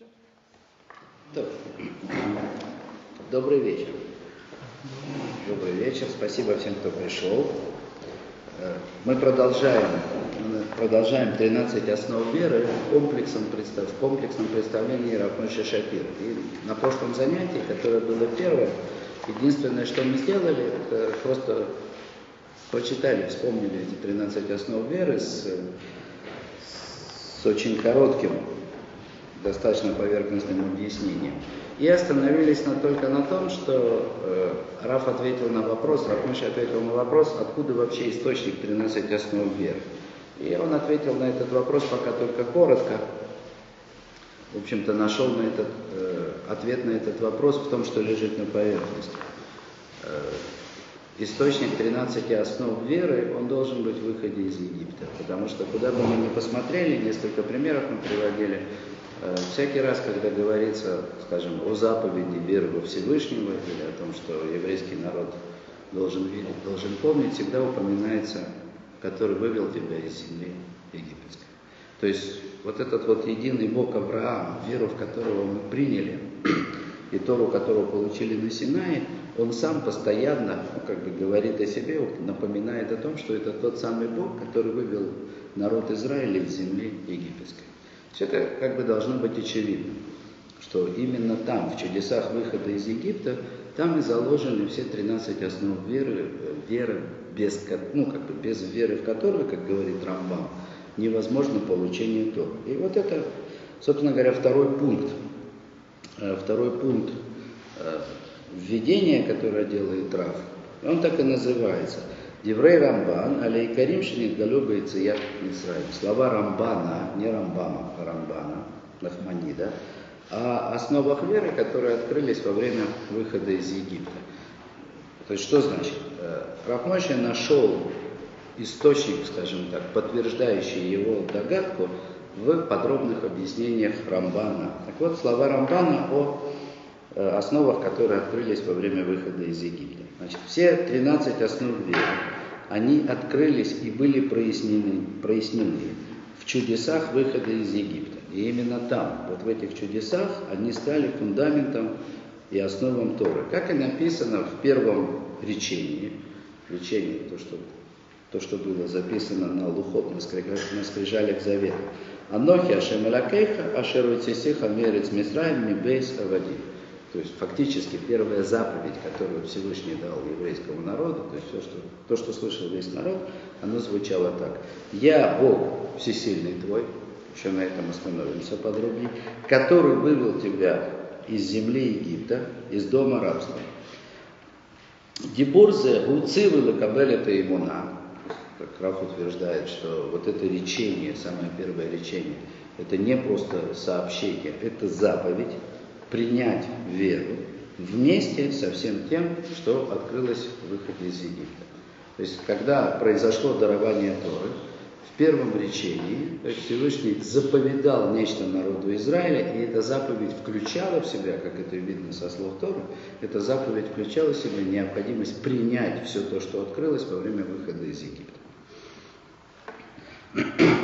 Все. Добрый вечер. Добрый вечер. Спасибо всем, кто пришел. Э, мы продолжаем, продолжаем 13 основ веры комплексом, в комплексном представлении Рафмыша Шапира. И на прошлом занятии, которое было первое, единственное, что мы сделали, это просто прочитали, вспомнили эти 13 основ веры с, с очень коротким достаточно поверхностным объяснением. И остановились на, только на том, что э, Раф ответил на вопрос, Рафмыш ответил на вопрос, откуда вообще источник 13 основ веры. И он ответил на этот вопрос пока только коротко. В общем-то, нашел на этот, э, ответ на этот вопрос в том, что лежит на поверхности. Э, источник 13 основ веры, он должен быть в выходе из Египта. Потому что куда бы мы ни посмотрели, несколько примеров мы приводили, всякий раз, когда говорится, скажем, о заповеди веры Всевышнего или о том, что еврейский народ должен видеть, должен помнить, всегда упоминается, который вывел тебя из земли египетской. То есть вот этот вот единый Бог Авраам, веру в которого мы приняли, и Тору, которого получили на Синае, он сам постоянно, ну, как бы говорит о себе, напоминает о том, что это тот самый Бог, который вывел народ Израиля из земли египетской. Все это как бы должно быть очевидно, что именно там, в чудесах выхода из Египта, там и заложены все 13 основ веры, веры без, ну, как бы без веры в которую, как говорит Рамбам, невозможно получение Торы. И вот это, собственно говоря, второй пункт, э, второй пункт э, введения, которое делает Раф, он так и называется – Деврей Рамбан, алей Карим Шинидгалю Яд Мисраим. Слова Рамбана, не Рамбама, а Рамбана, Нахманида, о основах веры, которые открылись во время выхода из Египта. То есть что значит? Э, Рахмаши нашел источник, скажем так, подтверждающий его догадку в подробных объяснениях Рамбана. Так вот, слова Рамбана о э, основах, которые открылись во время выхода из Египта. Значит, все 13 основ веры, они открылись и были прояснены, прояснены в чудесах выхода из Египта. И именно там, вот в этих чудесах, они стали фундаментом и основам Торы. Как и написано в первом речении, речении, то, что, то, что было записано на лухот, на, скрижалях завета. Анохи Ашем Элакейха, Мерец Мисраем Мибейс Авадим. То есть фактически первая заповедь, которую Всевышний дал еврейскому народу, то есть все, что, то, что слышал весь народ, оно звучало так. «Я Бог всесильный твой», еще на этом остановимся подробнее, который вывел тебя из земли Египта, из дома рабства. Дебурзе уцивы лакабель это имуна. Как Раф утверждает, что вот это речение, самое первое речение, это не просто сообщение, это заповедь, принять веру вместе со всем тем, что открылось в выходе из Египта. То есть, когда произошло дарование Торы, в первом речении то есть Всевышний заповедал нечто народу Израиля, и эта заповедь включала в себя, как это видно со слов Торы, эта заповедь включала в себя необходимость принять все то, что открылось во время выхода из Египта.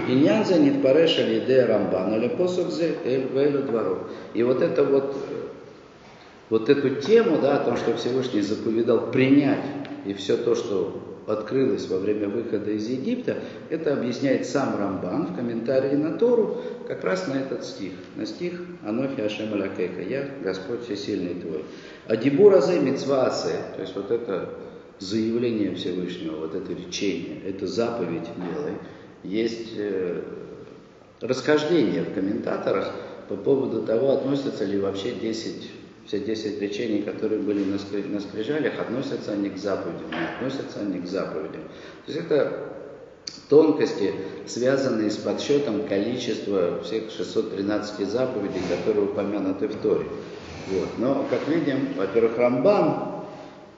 Иньян за нитпареш алиде рамбан, але посук зе эль дворов. И вот это вот, вот эту тему, да, о том, что Всевышний заповедал принять и все то, что открылось во время выхода из Египта, это объясняет сам Рамбан в комментарии на Тору, как раз на этот стих, на стих Анохи Ашем Алякейка, я Господь Всесильный твой. А Дибуразе Мицвасе, то есть вот это заявление Всевышнего, вот это речение, это заповедь делай, есть э, расхождение в комментаторах по поводу того, относятся ли вообще 10, все 10 речений, которые были на, скрижалях, относятся они к заповедям, не относятся они к заповедям. То есть это тонкости, связанные с подсчетом количества всех 613 заповедей, которые упомянуты в Торе. Вот. Но, как видим, во-первых, Рамбан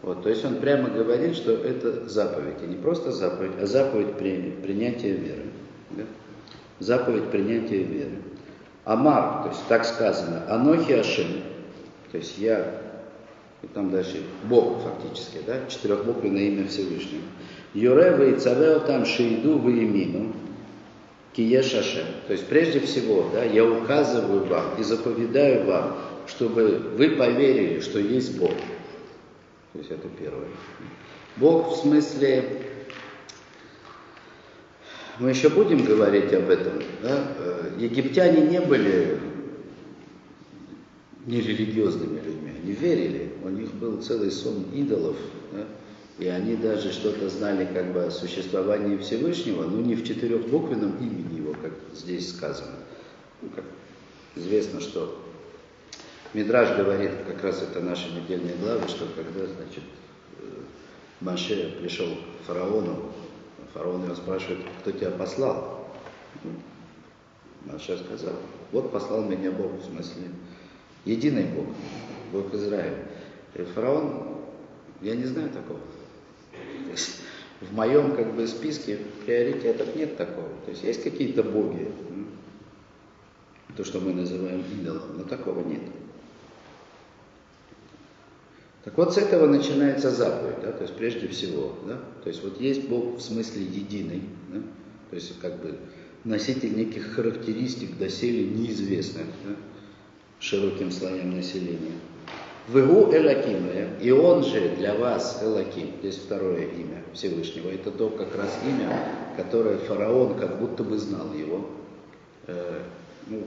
вот, то есть он прямо говорит, что это заповедь. И не просто заповедь, а заповедь при, принятия веры. Да? Заповедь принятия веры. Амар, то есть так сказано, Анохи Ашем, то есть я, и там дальше Бог фактически, да, четырехбуквенное имя Всевышнего. Юрева и цавео там шейду в имину, Киешаше. То есть прежде всего, да, я указываю вам и заповедаю вам, чтобы вы поверили, что есть Бог. То есть это первое. Бог в смысле, мы еще будем говорить об этом, да? Э, египтяне не были нерелигиозными людьми, они верили, у них был целый сон идолов, да? и они даже что-то знали как бы о существовании Всевышнего, но не в четырехбуквенном имени его, как здесь сказано. Ну, как известно, что Мидраж говорит, как раз это наши недельные главы, что когда, значит, э, Маше пришел к фараону, фараон его спрашивает, кто тебя послал? Маше сказал, вот послал меня Бог, в смысле, единый Бог, Бог Израиля. И фараон, я не знаю такого. В моем как бы списке приоритетов нет такого. То есть есть какие-то боги, то, что мы называем идолом, но такого нет. Так вот, с этого начинается заповедь, да, то есть прежде всего, да, то есть вот есть Бог в смысле единый, да, то есть как бы носитель неких характеристик доселе неизвестных да, широким слоям населения. Вегу Элаким, и он же для вас Элаким, здесь второе имя Всевышнего, это то как раз имя, которое фараон как будто бы знал его. Э, ну,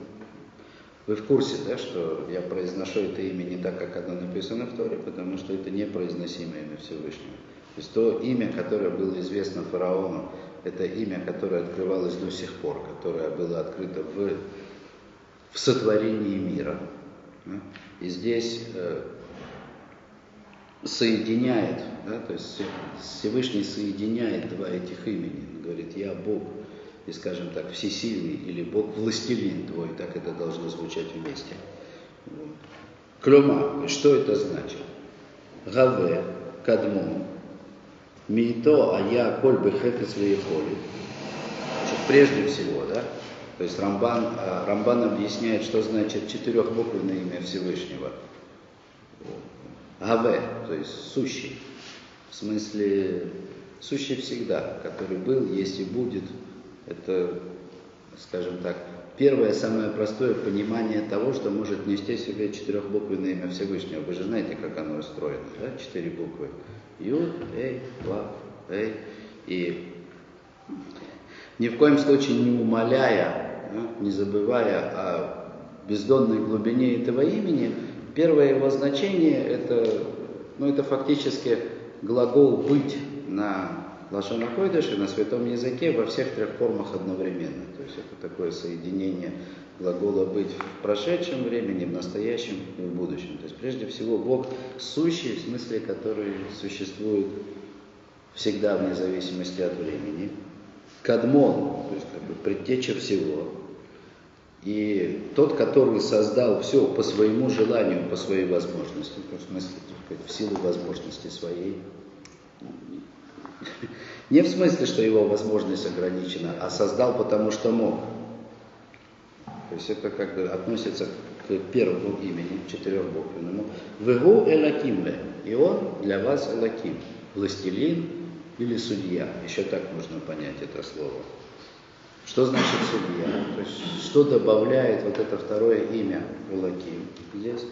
вы в курсе, да, что я произношу это имя не так, как оно написано в Торе, потому что это непроизносимое имя Всевышнего. То есть то имя, которое было известно фараону, это имя, которое открывалось до сих пор, которое было открыто в, в сотворении мира. И здесь э, соединяет, да, то есть Всевышний соединяет два этих имени. Он говорит, я Бог, и, скажем так, всесильный, или Бог властелин твой, так это должно звучать вместе. Клюма, что это значит? Гаве, кадмон, мито, а я коль бы хефес холи. Прежде всего, да, то есть Рамбан, а, Рамбан объясняет, что значит четырехбуквенное имя Всевышнего. Гаве, то есть сущий, в смысле сущий всегда, который был, есть и будет – это, скажем так, первое, самое простое понимание того, что может нести себе четырехбуквенное имя Всевышнего. Вы же знаете, как оно устроено, да? Четыре буквы. Ю, Эй, Вав, Эй. И ни в коем случае не умоляя, не забывая о бездонной глубине этого имени, первое его значение это, ну, это фактически глагол быть на Лашона и на святом языке во всех трех формах одновременно. То есть это такое соединение глагола быть в прошедшем времени, в настоящем и в будущем. То есть прежде всего Бог сущий, в смысле, который существует всегда вне зависимости от времени. Кадмон, то есть как бы предтеча всего. И тот, который создал все по своему желанию, по своей возможности, в смысле, в силу возможности своей. Не в смысле, что его возможность ограничена, а создал потому, что мог. То есть это как бы относится к первому имени, четырехбуквенному. Вегу Элакимле. И он для вас Элаким. Властелин или судья. Еще так можно понять это слово. Что значит судья? То есть, что добавляет вот это второе имя Элаким здесь?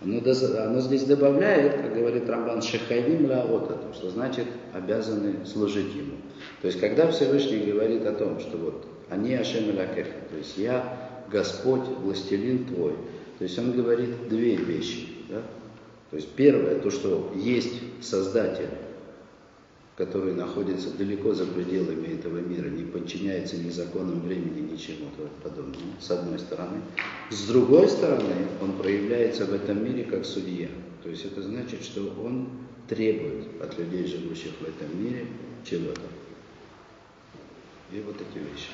Оно, оно здесь добавляет, как говорит Рамбан, шехайвим лаота, что значит обязаны служить ему. То есть, когда Всевышний говорит о том, что вот они Ашем Лакеха, то есть я Господь, властелин твой, то есть он говорит две вещи. Да? То есть первое, то, что есть Создатель, который находится далеко за пределами этого мира, не подчиняется ни законам времени, ничему подобному, с одной стороны. С другой стороны, он проявляется в этом мире как судья. То есть это значит, что он требует от людей, живущих в этом мире, чего-то. И вот эти вещи.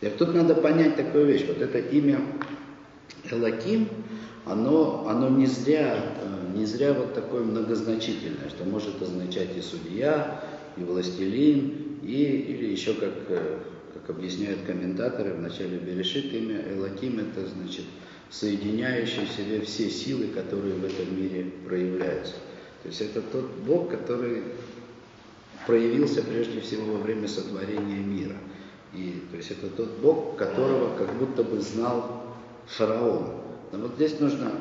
И тут надо понять такую вещь. Вот это имя Элаким, оно, оно не зря, не зря вот такое многозначительное, что может означать и судья, и властелин, и, или еще как, э, как объясняют комментаторы в начале Берешит, имя Элаким это значит соединяющий в себе все силы, которые в этом мире проявляются. То есть это тот Бог, который проявился прежде всего во время сотворения мира. И, то есть это тот Бог, которого как будто бы знал фараон. Но вот здесь нужно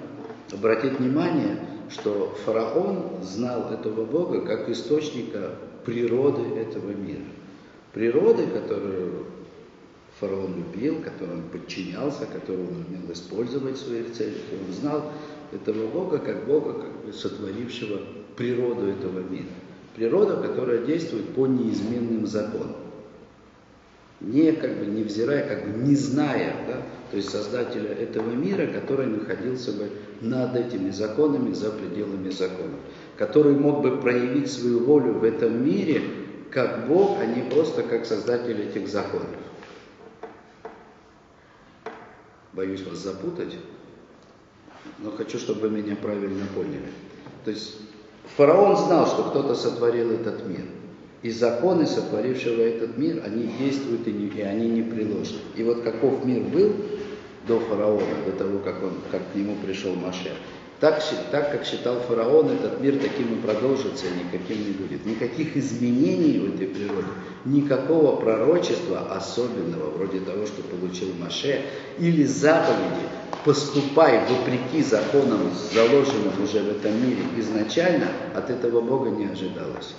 обратить внимание, что фараон знал этого Бога как источника природы этого мира. Природы, которую фараон любил, которому он подчинялся, которую он умел использовать в своих целях. И он знал этого Бога как Бога, как бы сотворившего природу этого мира. Природа, которая действует по неизменным законам. Не как бы невзирая, как бы не зная, да, то есть создателя этого мира, который находился бы над этими законами, за пределами законов, который мог бы проявить свою волю в этом мире как Бог, а не просто как создатель этих законов. Боюсь вас запутать, но хочу, чтобы вы меня правильно поняли. То есть фараон знал, что кто-то сотворил этот мир. И законы, сотворившего этот мир, они действуют и, не, и они не приложены. И вот каков мир был до фараона, до того, как, он, как к нему пришел Маше, так, так как считал фараон, этот мир таким и продолжится, никаким не будет. Никаких изменений в этой природе, никакого пророчества особенного, вроде того, что получил Маше, или заповеди, поступай вопреки законам, заложенным уже в этом мире изначально, от этого Бога не ожидалось.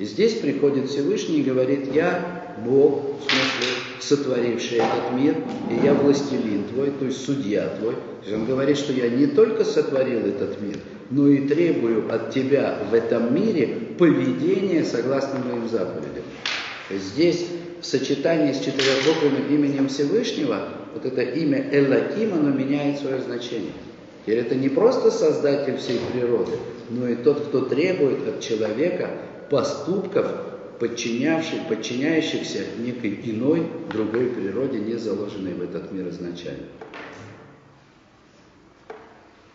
И здесь приходит Всевышний и говорит, я Бог, в смысле, сотворивший этот мир, и я властелин твой, то есть судья твой. То есть он говорит, что я не только сотворил этот мир, но и требую от тебя в этом мире поведения согласно моим заповедям. Здесь в сочетании с четырехбуквенным именем Всевышнего, вот это имя Элаким, оно меняет свое значение. Теперь это не просто создатель всей природы, но и тот, кто требует от человека поступков, подчинявших, подчиняющихся некой иной, другой природе, не заложенной в этот мир изначально.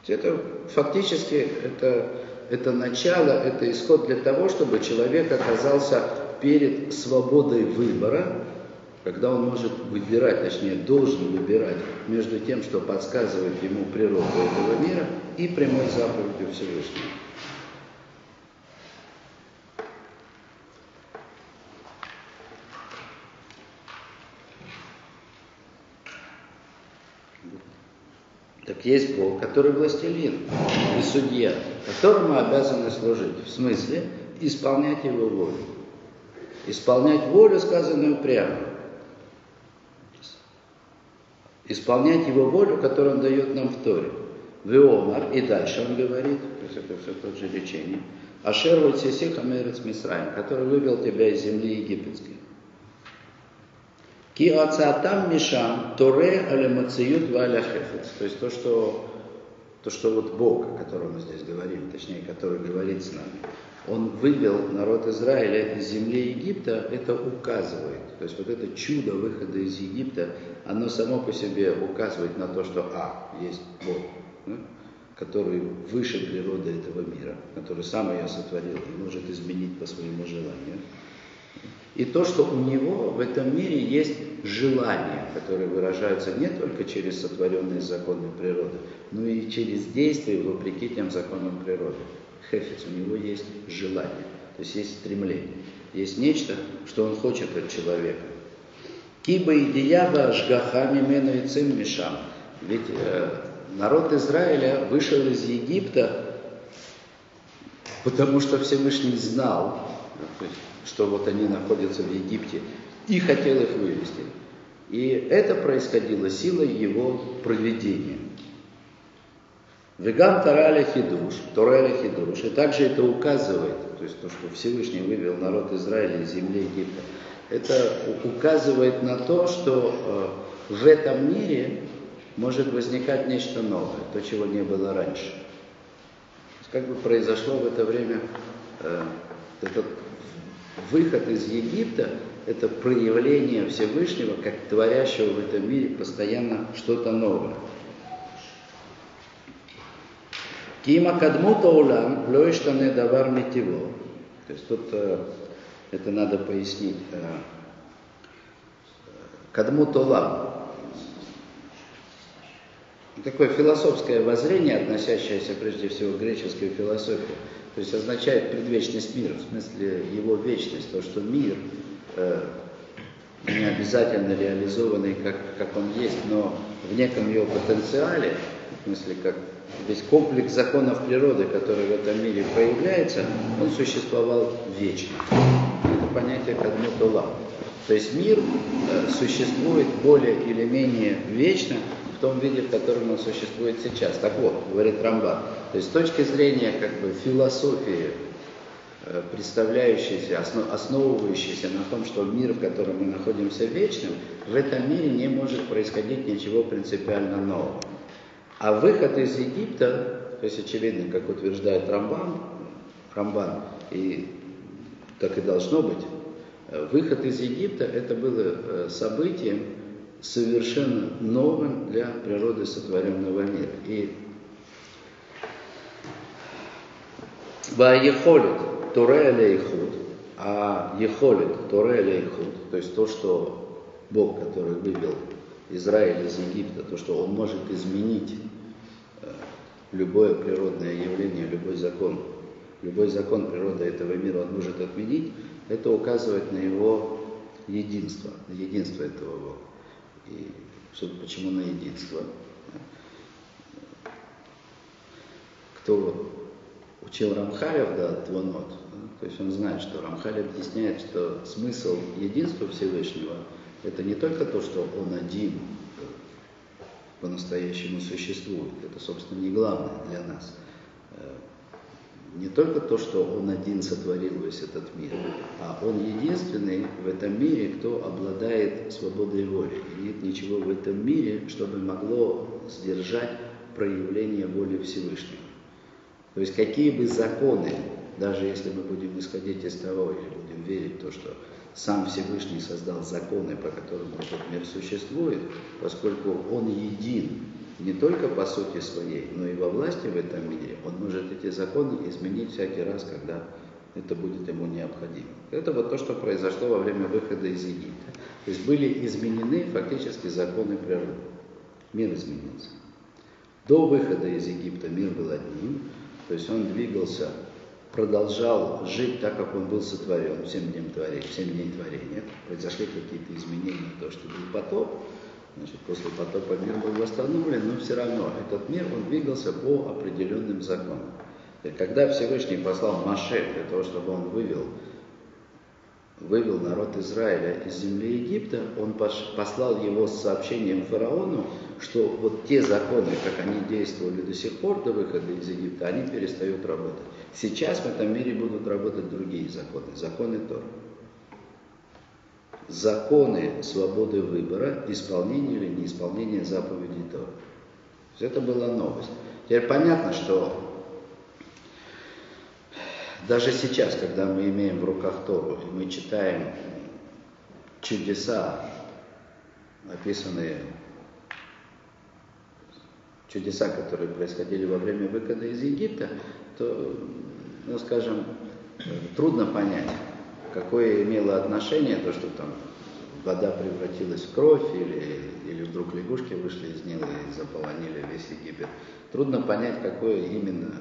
Это фактически это, это начало, это исход для того, чтобы человек оказался перед свободой выбора, когда он может выбирать, точнее должен выбирать между тем, что подсказывает ему природа этого мира, и прямой заповедью Всевышнего. Так есть Бог, который властелин и судья, которому обязаны служить. В смысле исполнять его волю. Исполнять волю, сказанную прямо. Исполнять его волю, которую он дает нам в Торе. Веомар, и дальше он говорит, то есть это все тот же речение, Ашер Вальсисиха Мерец Мисраем, который вывел тебя из земли египетской. Ки ацатам мишам торе алемациют валя хефец. То есть то, что, то, что вот Бог, о котором мы здесь говорим, точнее, который говорит с нами, он вывел народ Израиля из земли Египта, это указывает. То есть вот это чудо выхода из Египта, оно само по себе указывает на то, что, а, есть Бог, который выше природы этого мира, который сам ее сотворил и может изменить по своему желанию. И то, что у него в этом мире есть желания, которые выражаются не только через сотворенные законы природы, но и через действия вопреки тем законам природы. Хефец, у него есть желание, то есть есть стремление, есть нечто, что он хочет от человека. Киба и дияба жгаха мимену и цим мишам. Ведь э, народ Израиля вышел из Египта, потому что Всевышний знал, что вот они находятся в Египте, и хотел их вывести. И это происходило силой его проведения. Вегам Тараля Хидуш, Тораля Хидуш, и также это указывает, то есть то, что Всевышний вывел народ Израиля из земли Египта, это указывает на то, что э, в этом мире может возникать нечто новое, то, чего не было раньше. Как бы произошло в это время э, этот выход из Египта – это проявление Всевышнего, как творящего в этом мире постоянно что-то новое. Кима кадмута улам лоиштане давар митиво. То есть тут э, это надо пояснить. Э, кадмут улам. Такое философское воззрение, относящееся прежде всего к греческой философии. То есть означает предвечность мира, в смысле его вечность, то, что мир э, не обязательно реализованный, как, как он есть, но в неком его потенциале, в смысле, как весь комплекс законов природы, который в этом мире проявляется, он существовал вечно. Это понятие кадмутула. То есть мир э, существует более или менее вечно в том виде, в котором он существует сейчас. Так вот, говорит Рамбан, то есть с точки зрения как бы философии Э, представляющийся, основывающийся на том, что мир, в котором мы находимся вечным, в этом мире не может происходить ничего принципиально нового. А выход из Египта, то есть очевидно, как утверждает Рамбан, Рамбан, и так и должно быть, э, выход из Египта это было э, событием совершенно новым для природы сотворенного мира. И Ваехолит, Туре Лейхуд, а Ехолит, Туре Лейхуд, то есть то, что Бог, который вывел Израиль из Египта, то, что Он может изменить э, любое природное явление, любой закон, любой закон природы этого мира Он может отменить, это указывает на Его единство, на единство этого Бога. И что, почему на единство? Кто учил Рамхалев, да, Твонот, то есть он знает, что Рамхаль объясняет, что смысл единства Всевышнего – это не только то, что он один по-настоящему существует, это, собственно, не главное для нас. Не только то, что он один сотворил весь этот мир, а он единственный в этом мире, кто обладает свободой воли. И нет ничего в этом мире, чтобы могло сдержать проявление воли Всевышнего. То есть какие бы законы, даже если мы будем исходить из того или будем верить в то, что сам Всевышний создал законы, по которым этот мир существует, поскольку он един не только по сути своей, но и во власти в этом мире, он может эти законы изменить всякий раз, когда это будет ему необходимо. Это вот то, что произошло во время выхода из Египта. То есть были изменены фактически законы природы. Мир изменился. До выхода из Египта мир был одним, то есть он двигался, продолжал жить так, как он был сотворен 7 дней творения. 7 дней творения. Произошли какие-то изменения, то, что был потоп, значит, после потопа мир был восстановлен, но все равно этот мир, он двигался по определенным законам. И когда Всевышний послал Маше для того, чтобы он вывел вывел народ Израиля из земли Египта, он послал его с сообщением фараону, что вот те законы, как они действовали до сих пор, до выхода из Египта, они перестают работать. Сейчас в этом мире будут работать другие законы, законы Тора. Законы свободы выбора, исполнения или неисполнения заповедей Тора. То есть это была новость. Теперь понятно, что даже сейчас, когда мы имеем в руках Тору, и мы читаем чудеса, описанные чудеса, которые происходили во время выхода из Египта, то, ну скажем, трудно понять, какое имело отношение то, что там вода превратилась в кровь, или, или вдруг лягушки вышли из нее и заполонили весь Египет. Трудно понять, какое именно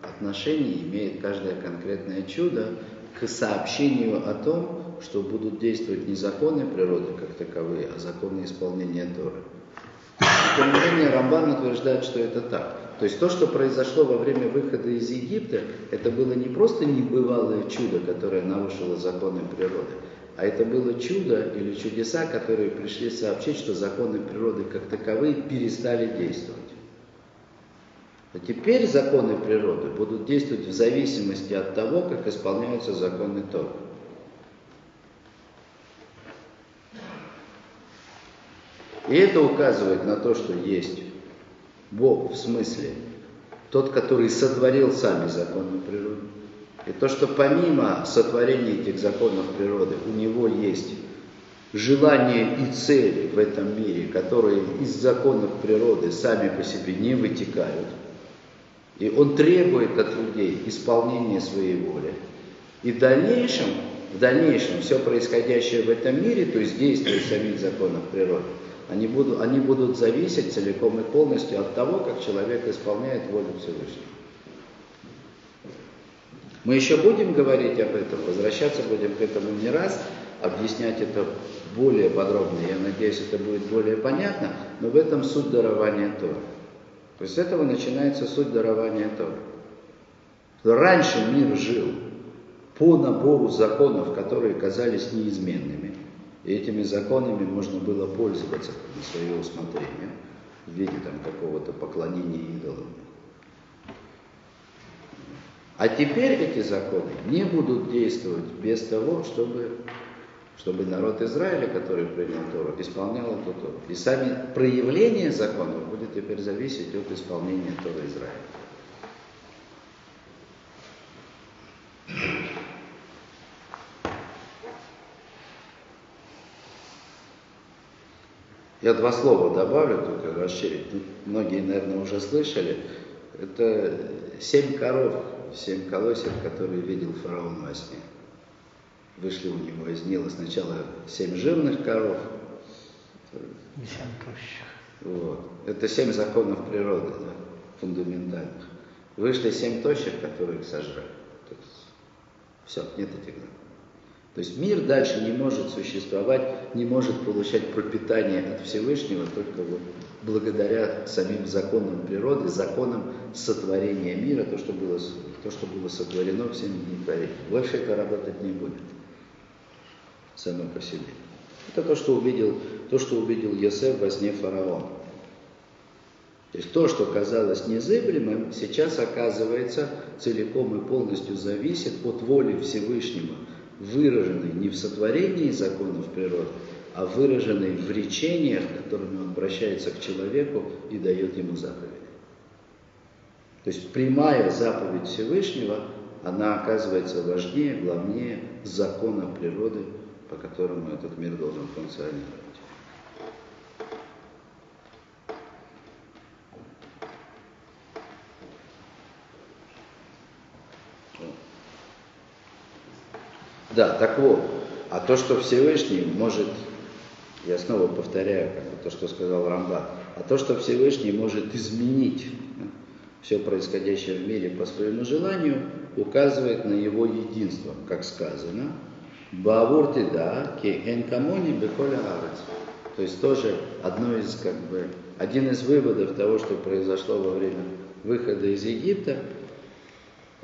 отношение имеет каждое конкретное чудо к сообщению о том, что будут действовать не законы природы как таковые, а законы исполнения Торы. Тем не менее, Рамбан утверждает, что это так. То есть то, что произошло во время выхода из Египта, это было не просто небывалое чудо, которое нарушило законы природы, а это было чудо или чудеса, которые пришли сообщить, что законы природы как таковые перестали действовать. А теперь законы природы будут действовать в зависимости от того, как исполняются законы Торы. И это указывает на то, что есть Бог в смысле тот, который сотворил сами законы природы. И то, что помимо сотворения этих законов природы у него есть желания и цели в этом мире, которые из законов природы сами по себе не вытекают – и он требует от людей исполнения своей воли. И в дальнейшем, в дальнейшем все происходящее в этом мире, то есть действия самих законов природы, они будут, они будут зависеть целиком и полностью от того, как человек исполняет волю Всевышнего. Мы еще будем говорить об этом, возвращаться будем к этому не раз, объяснять это более подробно. Я надеюсь, это будет более понятно, но в этом суть дарования Тора. То есть с этого начинается суть дарования Тора. Раньше мир жил по набору законов, которые казались неизменными. И этими законами можно было пользоваться на свое усмотрение в виде там, какого-то поклонения идолам. А теперь эти законы не будут действовать без того, чтобы, чтобы народ Израиля, который принял Тору, исполнял эту Тору. И сами проявление законов будет теперь зависеть от исполнения Торы Израиля. Я два слова добавлю, только расширить. Многие, наверное, уже слышали. Это семь коров, семь колосьев, которые видел фараон во сне. Вышли у него из Нила сначала семь жирных коров. И семь тощих. Вот. Это семь законов природы, да, фундаментальных. Вышли семь тощих, которые их сожрали. То есть, все, нет этих законов. То есть мир дальше не может существовать, не может получать пропитание от Всевышнего только вот благодаря самим законам природы, законам сотворения мира, то, что было, то, что было сотворено всем творением. Больше это работать не будет само по себе. Это то, что увидел, то, что увидел Йосеф во сне фараона. То есть то, что казалось незыблемым, сейчас оказывается целиком и полностью зависит от воли Всевышнего – выраженный не в сотворении законов природы, а выраженный в речениях, которыми он обращается к человеку и дает ему заповеди. То есть прямая заповедь Всевышнего, она оказывается важнее, главнее закона природы, по которому этот мир должен функционировать. Да, так вот, а то, что Всевышний может, я снова повторяю как бы, то, что сказал Рамба, а то, что Всевышний может изменить все происходящее в мире по своему желанию, указывает на его единство, как сказано, Баавур да, ки энкамони беколя. То есть тоже одно из, как бы, один из выводов того, что произошло во время выхода из Египта,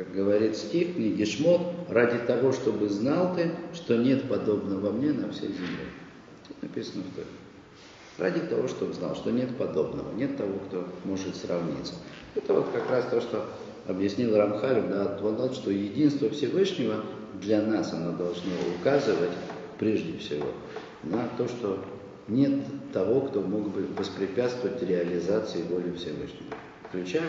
как говорит стих книги Шмот, ради того, чтобы знал ты, что нет подобного мне на всей земле. Тут написано в Торе. Ради того, чтобы знал, что нет подобного, нет того, кто может сравниться. Это вот как раз то, что объяснил Рамхаль, да, что единство Всевышнего для нас оно должно указывать прежде всего на то, что нет того, кто мог бы воспрепятствовать реализации воли Всевышнего, включая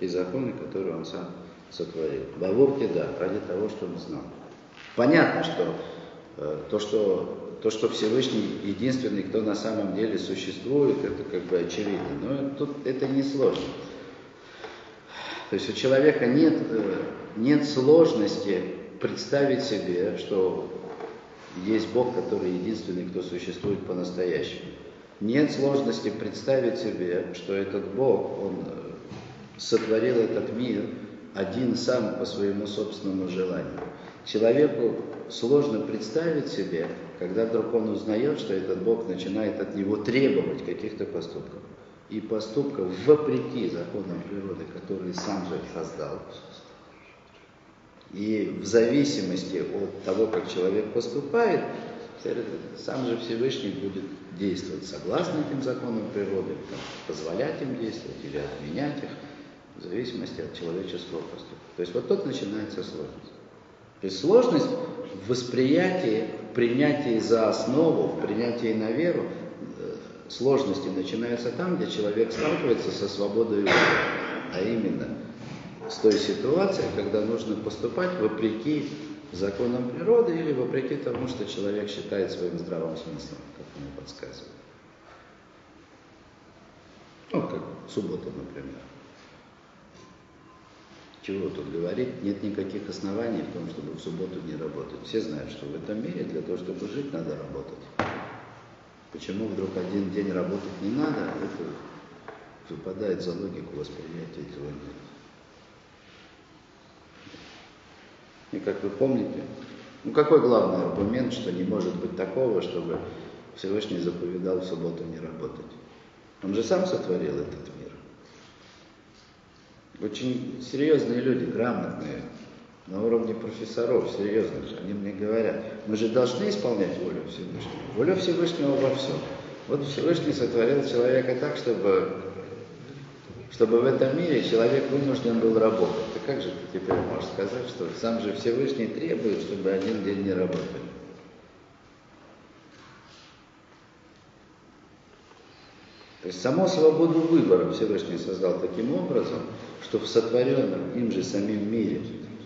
и законы, которые он сам сотворил. Бавурки, да, ради того, чтобы знал. Понятно, что э, то, что то, что Всевышний единственный, кто на самом деле существует, это как бы очевидно. Но тут это не сложно. То есть у человека нет, э, нет сложности представить себе, что есть Бог, который единственный, кто существует по-настоящему. Нет сложности представить себе, что этот Бог, Он э, сотворил этот мир, один сам по своему собственному желанию. Человеку сложно представить себе, когда вдруг он узнает, что этот Бог начинает от него требовать каких-то поступков. И поступков вопреки законам природы, которые сам же создал. И в зависимости от того, как человек поступает, сам же Всевышний будет действовать согласно этим законам природы, позволять им действовать или отменять их в зависимости от человеческого поступка. То есть вот тут начинается сложность. То есть сложность в восприятии, принятии за основу, в принятии на веру, э, сложности начинаются там, где человек сталкивается со свободой воли, а именно с той ситуацией, когда нужно поступать вопреки законам природы или вопреки тому, что человек считает своим здравым смыслом, как ему подсказывает. Ну, как суббота, например. Чего тут говорить? Нет никаких оснований в том, чтобы в субботу не работать. Все знают, что в этом мире для того, чтобы жить, надо работать. Почему вдруг один день работать не надо, это выпадает за логику восприятия этого мира. И как вы помните, Ну какой главный аргумент, что не может быть такого, чтобы Всевышний заповедал в субботу не работать? Он же сам сотворил этот мир. Очень серьезные люди, грамотные, на уровне профессоров, серьезных, они мне говорят, мы же должны исполнять волю Всевышнего. Воля Всевышнего во всем. Вот Всевышний сотворил человека так, чтобы, чтобы в этом мире человек вынужден был работать. Ты как же ты теперь можешь сказать, что сам же Всевышний требует, чтобы один день не работали? Есть саму свободу выбора Всевышний создал таким образом, что в сотворенном им же самим мире,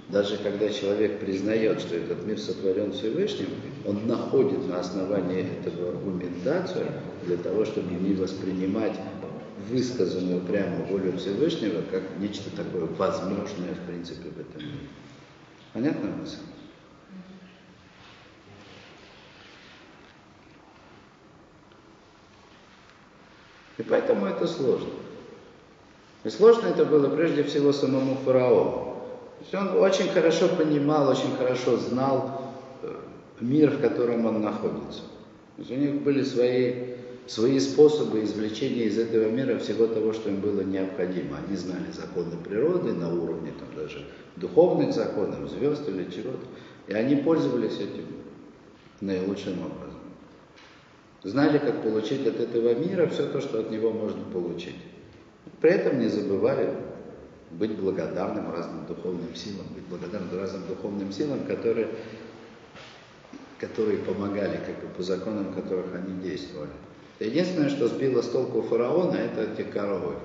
даже когда человек признает, что этот мир сотворен Всевышним, он находит на основании этого аргументацию для того, чтобы не воспринимать высказанную прямо волю Всевышнего как нечто такое возможное в принципе в этом мире. Понятно мысль? И поэтому это сложно. И сложно это было прежде всего самому фараону. Он очень хорошо понимал, очень хорошо знал э, мир, в котором он находится. У них были свои, свои способы извлечения из этого мира всего того, что им было необходимо. Они знали законы природы на уровне там, даже духовных законов, звезд или чего-то. И они пользовались этим наилучшим образом знали, как получить от этого мира все то, что от него можно получить. При этом не забывали быть благодарным разным духовным силам, быть благодарным разным духовным силам, которые, которые помогали как бы, по законам, которых они действовали. Единственное, что сбило с толку фараона, это эти коровы.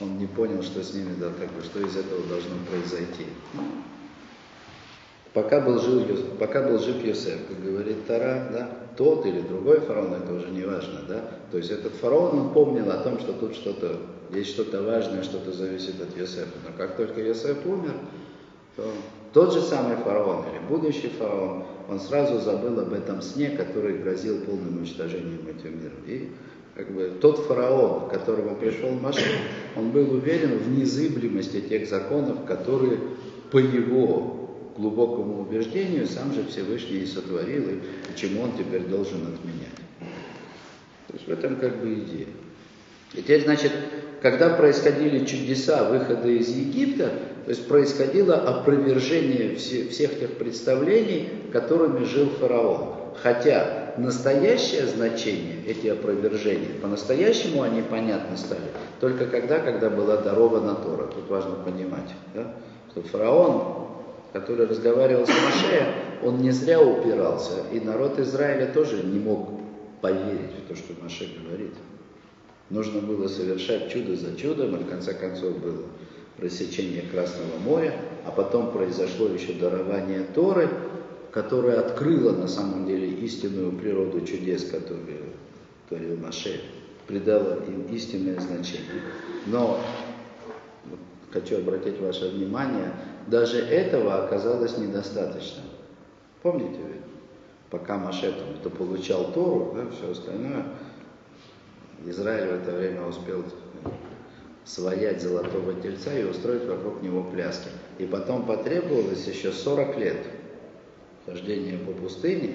Он не понял, что с ними, да, как бы, что из этого должно произойти. Пока был, жив, пока был жив Йосеф, как говорит Тара, да, тот или другой фараон, это уже не важно, да. То есть этот фараон, он помнил о том, что тут что-то, есть что-то важное, что-то зависит от Йосефа. Но как только Йосеф умер, то тот же самый фараон или будущий фараон, он сразу забыл об этом сне, который грозил полным уничтожением этого мира. И как бы тот фараон, к которому пришел Машин, он был уверен в незыблемости тех законов, которые по его глубокому убеждению сам же Всевышний и сотворил, и чему он теперь должен отменять. То есть в этом как бы идея. И теперь, значит, когда происходили чудеса выхода из Египта, то есть происходило опровержение все, всех тех представлений, которыми жил фараон. Хотя настоящее значение, эти опровержения, по-настоящему они понятны стали только когда, когда была дарована Тора. Тут важно понимать, да? что фараон который разговаривал с Моше, он не зря упирался, и народ Израиля тоже не мог поверить в то, что Моше говорит. Нужно было совершать чудо за чудом, и в конце концов было пресечение Красного моря, а потом произошло еще дарование Торы, которое открыло на самом деле истинную природу чудес, которые творил Маше, придало им истинное значение. Но хочу обратить ваше внимание, даже этого оказалось недостаточно. Помните ведь? Пока Маше там получал Тору, да, все остальное, Израиль в это время успел своять золотого тельца и устроить вокруг него пляски. И потом потребовалось еще 40 лет хождения по пустыне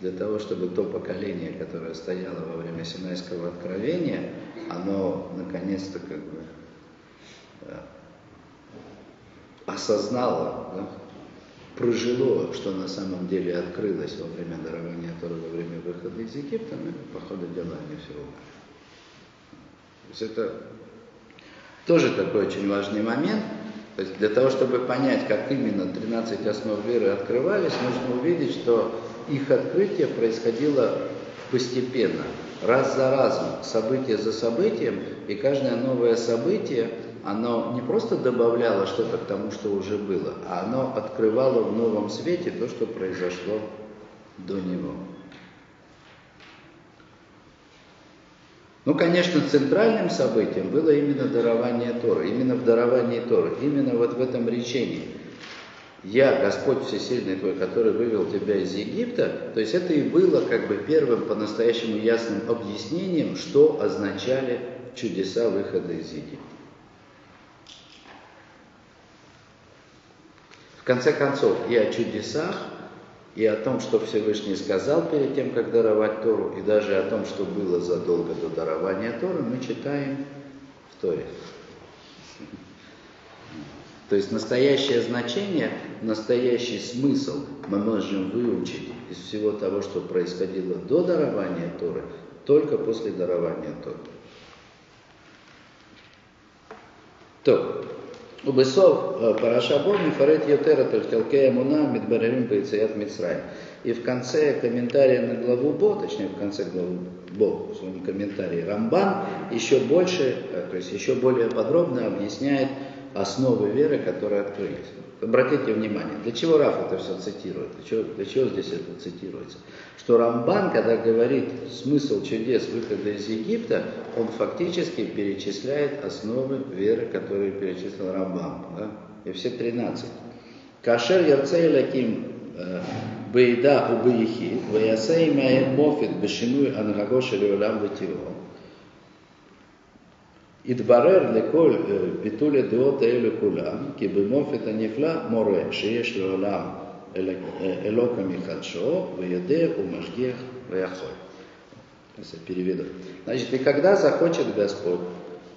для того, чтобы то поколение, которое стояло во время Синайского откровения, оно наконец-то как бы осознало, да, прожило, что на самом деле открылось во время дарования Торы, во время выхода из Египта, ну, по ходу дела они все умерли. То есть это тоже такой очень важный момент. То есть для того, чтобы понять, как именно 13 основ веры открывались, нужно увидеть, что их открытие происходило постепенно, раз за разом, событие за событием, и каждое новое событие оно не просто добавляло что-то к тому, что уже было, а оно открывало в новом свете то, что произошло до него. Ну, конечно, центральным событием было именно дарование Торы, именно в даровании Торы, именно вот в этом речении. Я, Господь Всесильный твой, который вывел тебя из Египта, то есть это и было как бы первым по-настоящему ясным объяснением, что означали чудеса выхода из Египта. В конце концов, и о чудесах и о том, что Всевышний сказал перед тем, как даровать Тору, и даже о том, что было задолго до дарования Торы, мы читаем в Торе. То есть настоящее значение, настоящий смысл мы можем выучить из всего того, что происходило до дарования Торы, только после дарования Торы. То, Убысов Парашабо Мифарет Йотера Тольхелкея Муна Мидбарарим Пайцеят Мицраем. И в конце комментария на главу Бо, точнее в конце главы Бо, в своем комментарии Рамбан еще больше, то есть еще более подробно объясняет основы веры, которые открылись. Обратите внимание, для чего Раф это все цитирует? Для чего, для чего здесь это цитируется? Что Рамбан, когда говорит смысл чудес выхода из Египта, он фактически перечисляет основы веры, которые перечислил Рамбан. Да? И все 13. Кашер ярцей э, бейда убыихи, ваясей мофит бешинуй ангагоши леолам ватио. התברר לכל ביטול הדעות האלה כולם, כי במופת הנפלא מורה שיש לעולם אלוקה מחדשו, ויודע ומשגיח ויכול. Сейчас я переведу. Значит, и когда захочет Господь,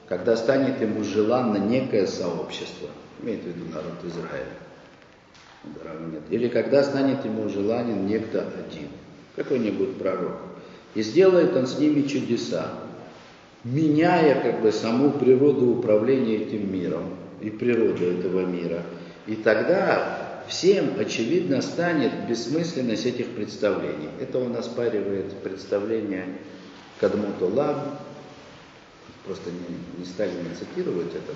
когда станет ему желанно некое сообщество, имеет в виду народ Израиля, или когда станет ему желанен некто один, какой-нибудь пророк, и сделает он с ними чудеса, меняя как бы саму природу управления этим миром и природу этого мира. И тогда всем очевидно станет бессмысленность этих представлений. Это он оспаривает представление Кадмуту Лав, просто не, не стали не цитировать это,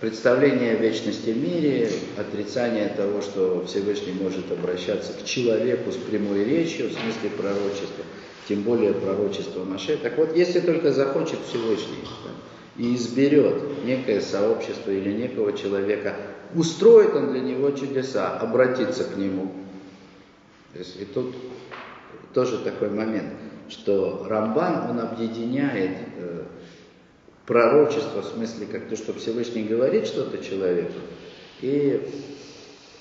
представление о вечности в мире, отрицание того, что Всевышний может обращаться к человеку с прямой речью, в смысле пророчества, тем более пророчество Маше. Так вот, если только захочет Всевышний да, и изберет некое сообщество или некого человека, устроит он для него чудеса, обратиться к нему. То есть, и тут тоже такой момент, что Рамбан, он объединяет э, пророчество, в смысле, как то, что Всевышний говорит что-то человеку, и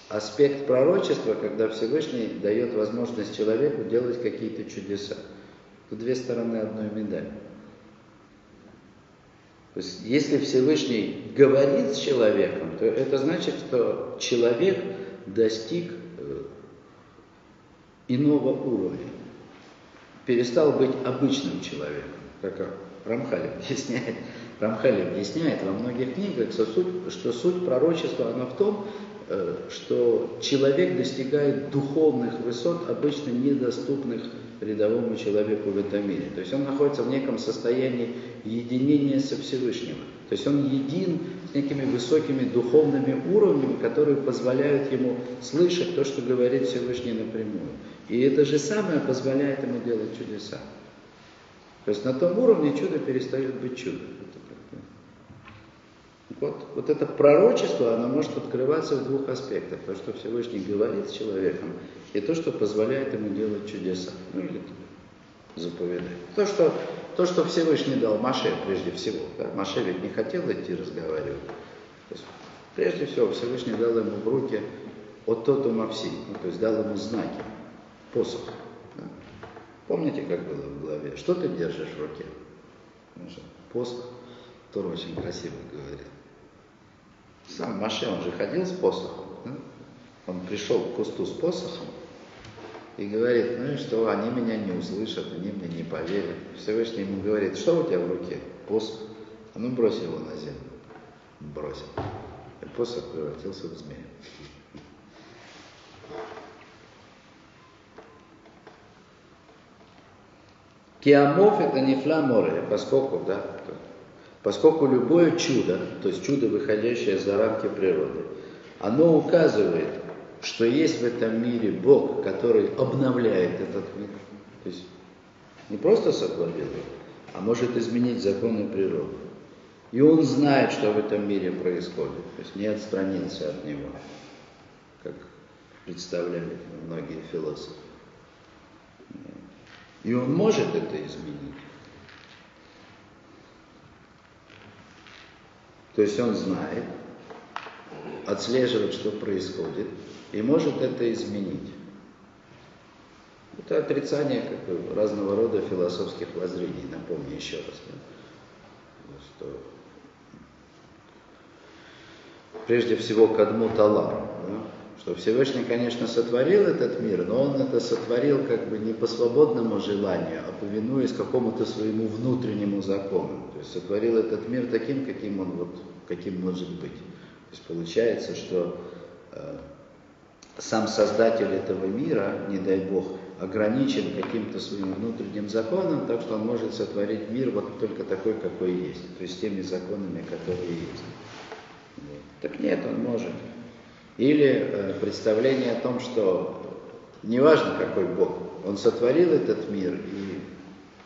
аспект пророчества, когда Всевышний дает возможность человеку делать какие-то чудеса. Это две стороны одной медали. То есть, если Всевышний говорит с человеком, то это значит, что человек достиг э, иного уровня, перестал быть обычным человеком, как Рамхаль объясняет. Рамхаль объясняет во многих книгах, что суть, что суть пророчества она в том, Э, что человек достигает духовных высот, обычно недоступных рядовому человеку в этом мире. То есть он находится в неком состоянии единения со Всевышним. То есть он един с некими высокими духовными уровнями, которые позволяют ему слышать то, что говорит Всевышний напрямую. И это же самое позволяет ему делать чудеса. То есть на том уровне чудо перестает быть чудом. Вот, вот это пророчество, оно может открываться в двух аспектах. То, что Всевышний говорит с человеком, и то, что позволяет ему делать чудеса. Ну или заповедать. То, что, то, что Всевышний дал Маше прежде всего. Да? Маше ведь не хотел идти разговаривать. То есть, прежде всего Всевышний дал ему в руки от тоту мавси, ну, то есть дал ему знаки, посох. Да? Помните, как было в главе? Что ты держишь в руке? Посох. Тор очень красиво говорит. Сам Маше, он же ходил с посохом. Да? Он пришел к кусту с посохом и говорит, ну и что, они меня не услышат, они мне не поверят. Всевышний ему говорит, что у тебя в руке? Посох. А ну брось его на землю. Бросил. И посох превратился в змея. Киамов это не фламоре, поскольку, да, Поскольку любое чудо, то есть чудо, выходящее за рамки природы, оно указывает, что есть в этом мире Бог, который обновляет этот мир. То есть не просто сотворил а может изменить законы природы. И он знает, что в этом мире происходит, то есть не отстранился от него, как представляли многие философы. И он может это изменить. То есть он знает, отслеживает, что происходит, и может это изменить. Это отрицание как бы, разного рода философских воззрений, напомню еще раз. Что прежде всего кадму талар. Да? Что Всевышний, конечно, сотворил этот мир, но он это сотворил как бы не по свободному желанию, а повинуясь какому-то своему внутреннему закону. То есть сотворил этот мир таким, каким он вот, каким может быть. То есть получается, что э, сам создатель этого мира, не дай Бог, ограничен каким-то своим внутренним законом, так что он может сотворить мир вот только такой, какой есть, то есть теми законами, которые есть. Так нет, он может. Или э, представление о том, что неважно какой Бог, он сотворил этот мир и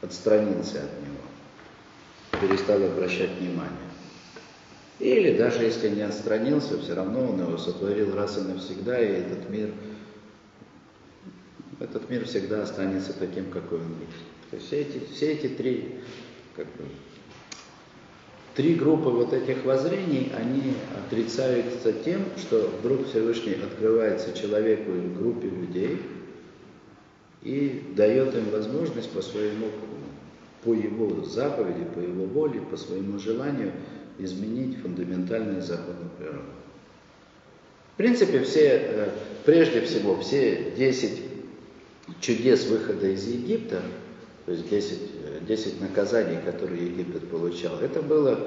отстранился от него, перестал обращать внимание. Или даже если не отстранился, все равно он его сотворил раз и навсегда, и этот мир, этот мир всегда останется таким, какой он есть. То есть все эти, все эти три, как бы, три группы вот этих воззрений, они отрицаются тем, что вдруг Всевышний открывается человеку или группе людей и дает им возможность по своему, по его заповеди, по его воле, по своему желанию – изменить фундаментальные законы природы. В принципе, все, э, прежде всего, все 10 чудес выхода из Египта, то есть 10, 10 э, наказаний, которые Египет получал, это было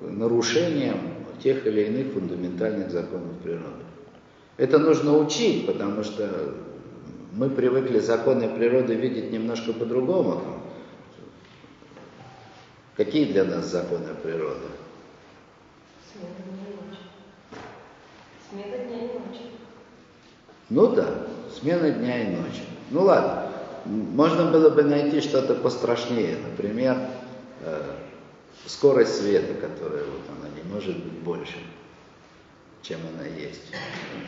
нарушением тех или иных фундаментальных законов природы. Это нужно учить, потому что мы привыкли законы природы видеть немножко по-другому. Какие для нас законы природы? Смена дня и ночи. Ну да, смена дня и ночи. Ну ладно, можно было бы найти что-то пострашнее, например, э, скорость света, которая вот она не может быть больше, чем она есть.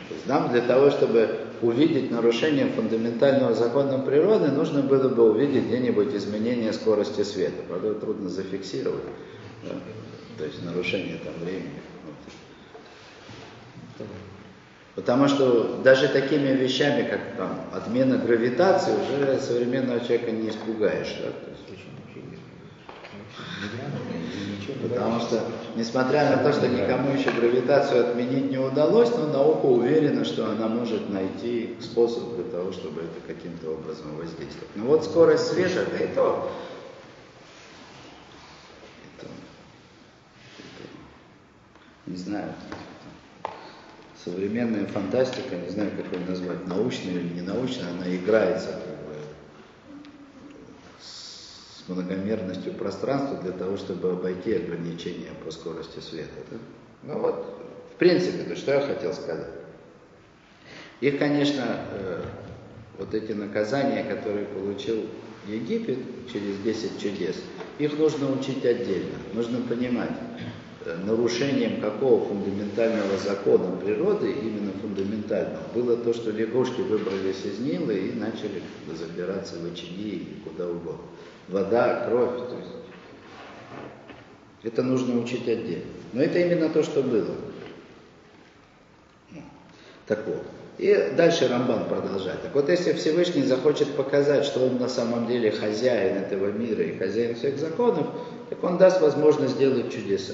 То есть нам для того, чтобы увидеть нарушение фундаментального закона природы, нужно было бы увидеть где-нибудь изменение скорости света. Правда, трудно зафиксировать. Да? то есть нарушение там времени. Вот. Потому что даже такими вещами, как там отмена гравитации, уже современного человека не испугаешь. Да? Потому что, несмотря на то, что никому еще гравитацию отменить не удалось, но наука уверена, что она может найти способ для того, чтобы это каким-то образом воздействовать. Но вот скорость света, это и то не знаю, современная фантастика, не знаю, как ее назвать, научная или не научная, она играется как бы, с многомерностью пространства для того, чтобы обойти ограничения по скорости света. Да? Ну вот, в принципе, то что я хотел сказать. И, конечно, э, вот эти наказания, которые получил Египет через 10 чудес, их нужно учить отдельно. Нужно понимать, нарушением какого фундаментального закона природы, именно фундаментального, было то, что лягушки выбрались из Нила и начали забираться в очаги и куда угодно. Вода, кровь, то есть это нужно учить отдельно. Но это именно то, что было. Ну, так вот. И дальше Рамбан продолжает. Так вот, если Всевышний захочет показать, что он на самом деле хозяин этого мира и хозяин всех законов, так он даст возможность сделать чудеса.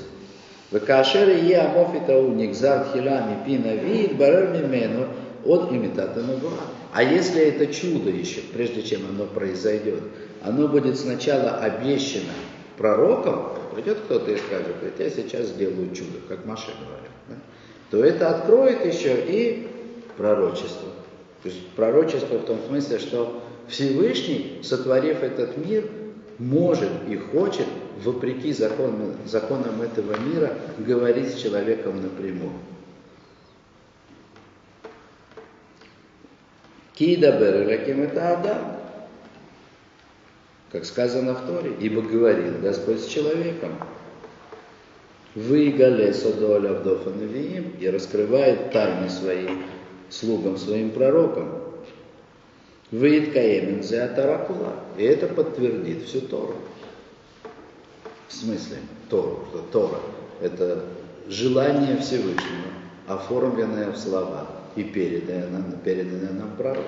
וכאשר יהיה המופת ההוא נגזר תחילה מפי נביא, יתברר ממנו от имитата нагуа. А если это чудо еще, прежде чем оно произойдет, оно будет сначала обещано пророком, придет кто-то и скажет, я сейчас сделаю чудо, как Маша говорит, да? то это откроет еще и пророчество. То есть пророчество в том смысле, что Всевышний, сотворив этот мир, может и хочет вопреки законам, законам этого мира, говорить с человеком напрямую. Кида Берелаким это Адам. Как сказано в Торе, ибо говорил Господь с человеком. Выгале Содоля Авдофанавиим и раскрывает тайны свои слугам, своим пророкам. Выйд Каемен Атаракула. И это подтвердит всю Тору. В смысле Тору, что Тора – это желание Всевышнего, оформленное в слова и переданное, переданное нам пророком.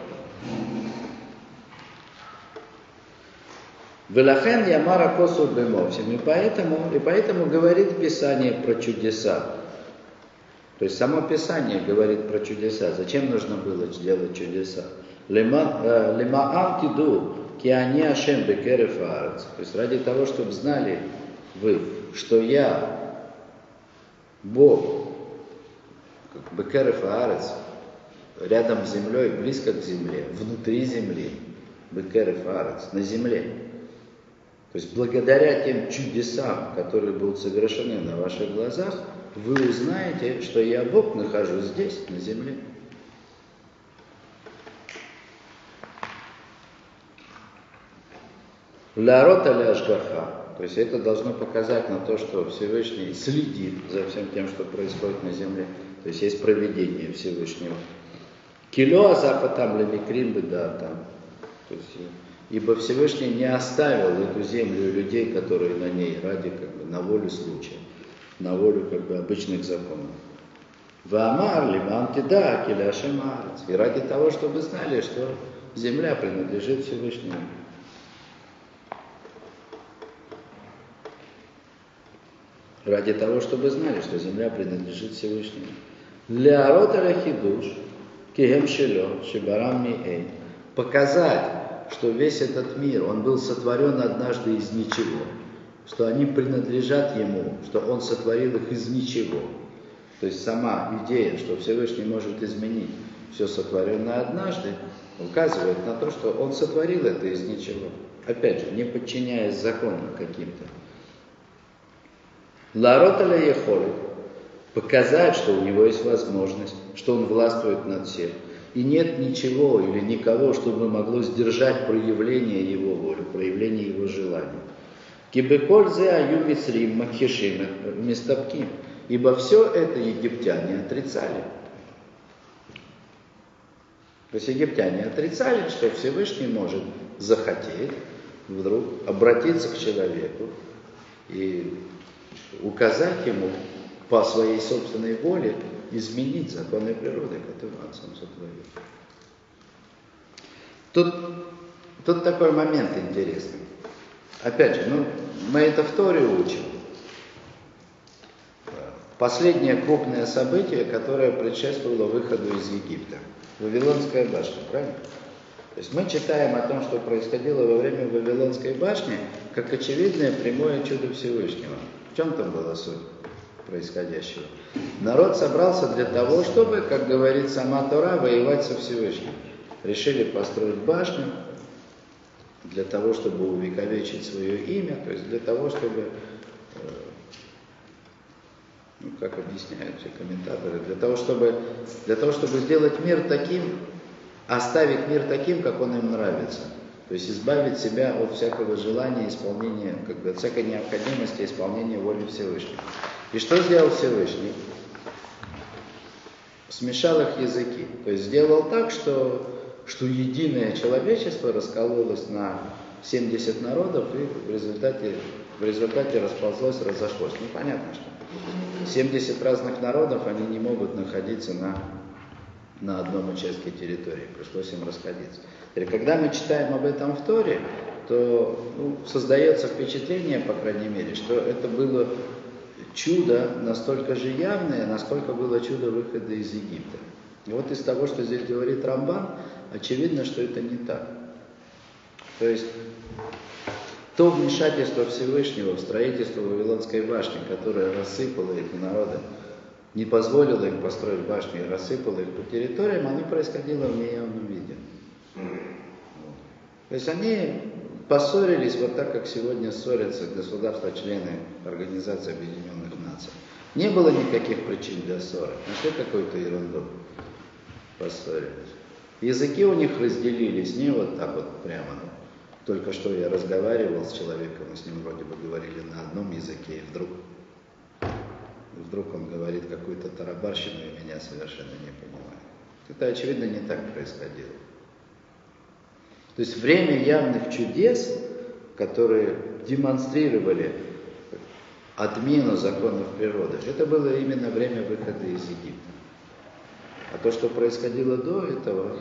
Велахен Ямара Косу Бемовсим. И поэтому, и поэтому говорит Писание про чудеса. То есть само Писание говорит про чудеса. Зачем нужно было делать чудеса? Лемаам киду, киани ашем бекерев То есть ради того, чтобы знали вы, что я Бог, как бекерев аарец, рядом с землей, близко к земле, внутри земли, бекерев аарец, на земле. То есть благодаря тем чудесам, которые будут совершены на ваших глазах, вы узнаете, что я Бог нахожусь здесь, на земле. Лярота ляшгаха. То есть это должно показать на то, что Всевышний следит за всем тем, что происходит на земле. То есть есть проведение Всевышнего. Кило азапатам лемикрим да там. То есть, ибо Всевышний не оставил эту землю людей, которые на ней ради как бы на волю случая, на волю как бы обычных законов. Ваамар лиман тида киляшем И ради того, чтобы знали, что земля принадлежит Всевышнему. Ради того, чтобы знали, что земля принадлежит Всевышнему. Ляарот хидуш, кихем шило, шибарам эй. Показать, что весь этот мир, он был сотворен однажды из ничего, что они принадлежат ему, что он сотворил их из ничего. То есть сама идея, что Всевышний может изменить все сотворенное однажды, указывает на то, что он сотворил это из ничего. Опять же, не подчиняясь законам каким-то. Ларота Ехолы показать, что у него есть возможность, что он властвует над всем. И нет ничего или никого, чтобы могло сдержать проявление его воли, проявление его желания. Кибекользе аюмисрим макхишим местопким. Ибо все это египтяне отрицали. То есть египтяне отрицали, что Всевышний может захотеть вдруг обратиться к человеку и указать ему по своей собственной воле изменить законы природы, которые он сам сотворил. Тут, тут такой момент интересный. Опять же, ну, мы это в Торе учим. Последнее крупное событие, которое предшествовало выходу из Египта. Вавилонская башня, правильно? То есть мы читаем о том, что происходило во время Вавилонской башни, как очевидное прямое чудо Всевышнего – чем там была суть происходящего? Народ собрался для того, чтобы, как говорит сама Тора, воевать со Всевышним. Решили построить башню для того, чтобы увековечить свое имя, то есть для того, чтобы, э, ну, как объясняют все комментаторы, для того, чтобы, для того, чтобы сделать мир таким, оставить мир таким, как он им нравится – то есть избавить себя от всякого желания исполнения, как бы от всякой необходимости исполнения воли Всевышнего. И что сделал Всевышний? Смешал их языки. То есть сделал так, что, что единое человечество раскололось на 70 народов и в результате, в результате расползлось, разошлось. Ну понятно, что 70 разных народов, они не могут находиться на, на одном участке территории. Пришлось им расходиться. Когда мы читаем об этом в Торе, то ну, создается впечатление, по крайней мере, что это было чудо настолько же явное, насколько было чудо выхода из Египта. И вот из того, что здесь говорит Рамбан, очевидно, что это не так. То есть то вмешательство Всевышнего в строительство Вавилонской башни, которое рассыпало их народы, не позволило им построить башню и рассыпало их по территориям, оно происходило в неявном виде. То есть они поссорились вот так, как сегодня ссорятся государства-члены Организации Объединенных Наций. Не было никаких причин для ссоры. Нашли какую-то ерунду. Поссорились. Языки у них разделились не вот так вот прямо. Только что я разговаривал с человеком, мы с ним вроде бы говорили на одном языке, и вдруг, вдруг он говорит какую-то тарабарщину, и меня совершенно не понимает. Это, очевидно, не так происходило. То есть время явных чудес, которые демонстрировали отмену законов природы, это было именно время выхода из Египта. А то, что происходило до этого,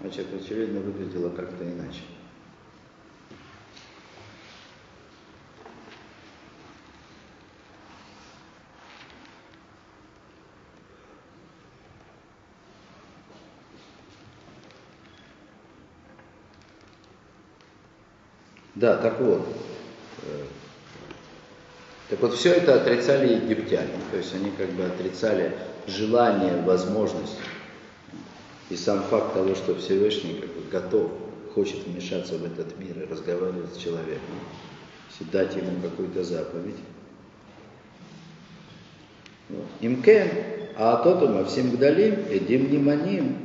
значит, очевидно, выглядело как-то иначе. Да, так вот. Э, так вот, все это отрицали египтяне. То есть они как бы отрицали желание, возможность. И сам факт того, что Всевышний как бы готов, хочет вмешаться в этот мир и разговаривать с человеком, дать ему какую-то заповедь. Имкен, а тотума всем гдалим, эдим ниманим,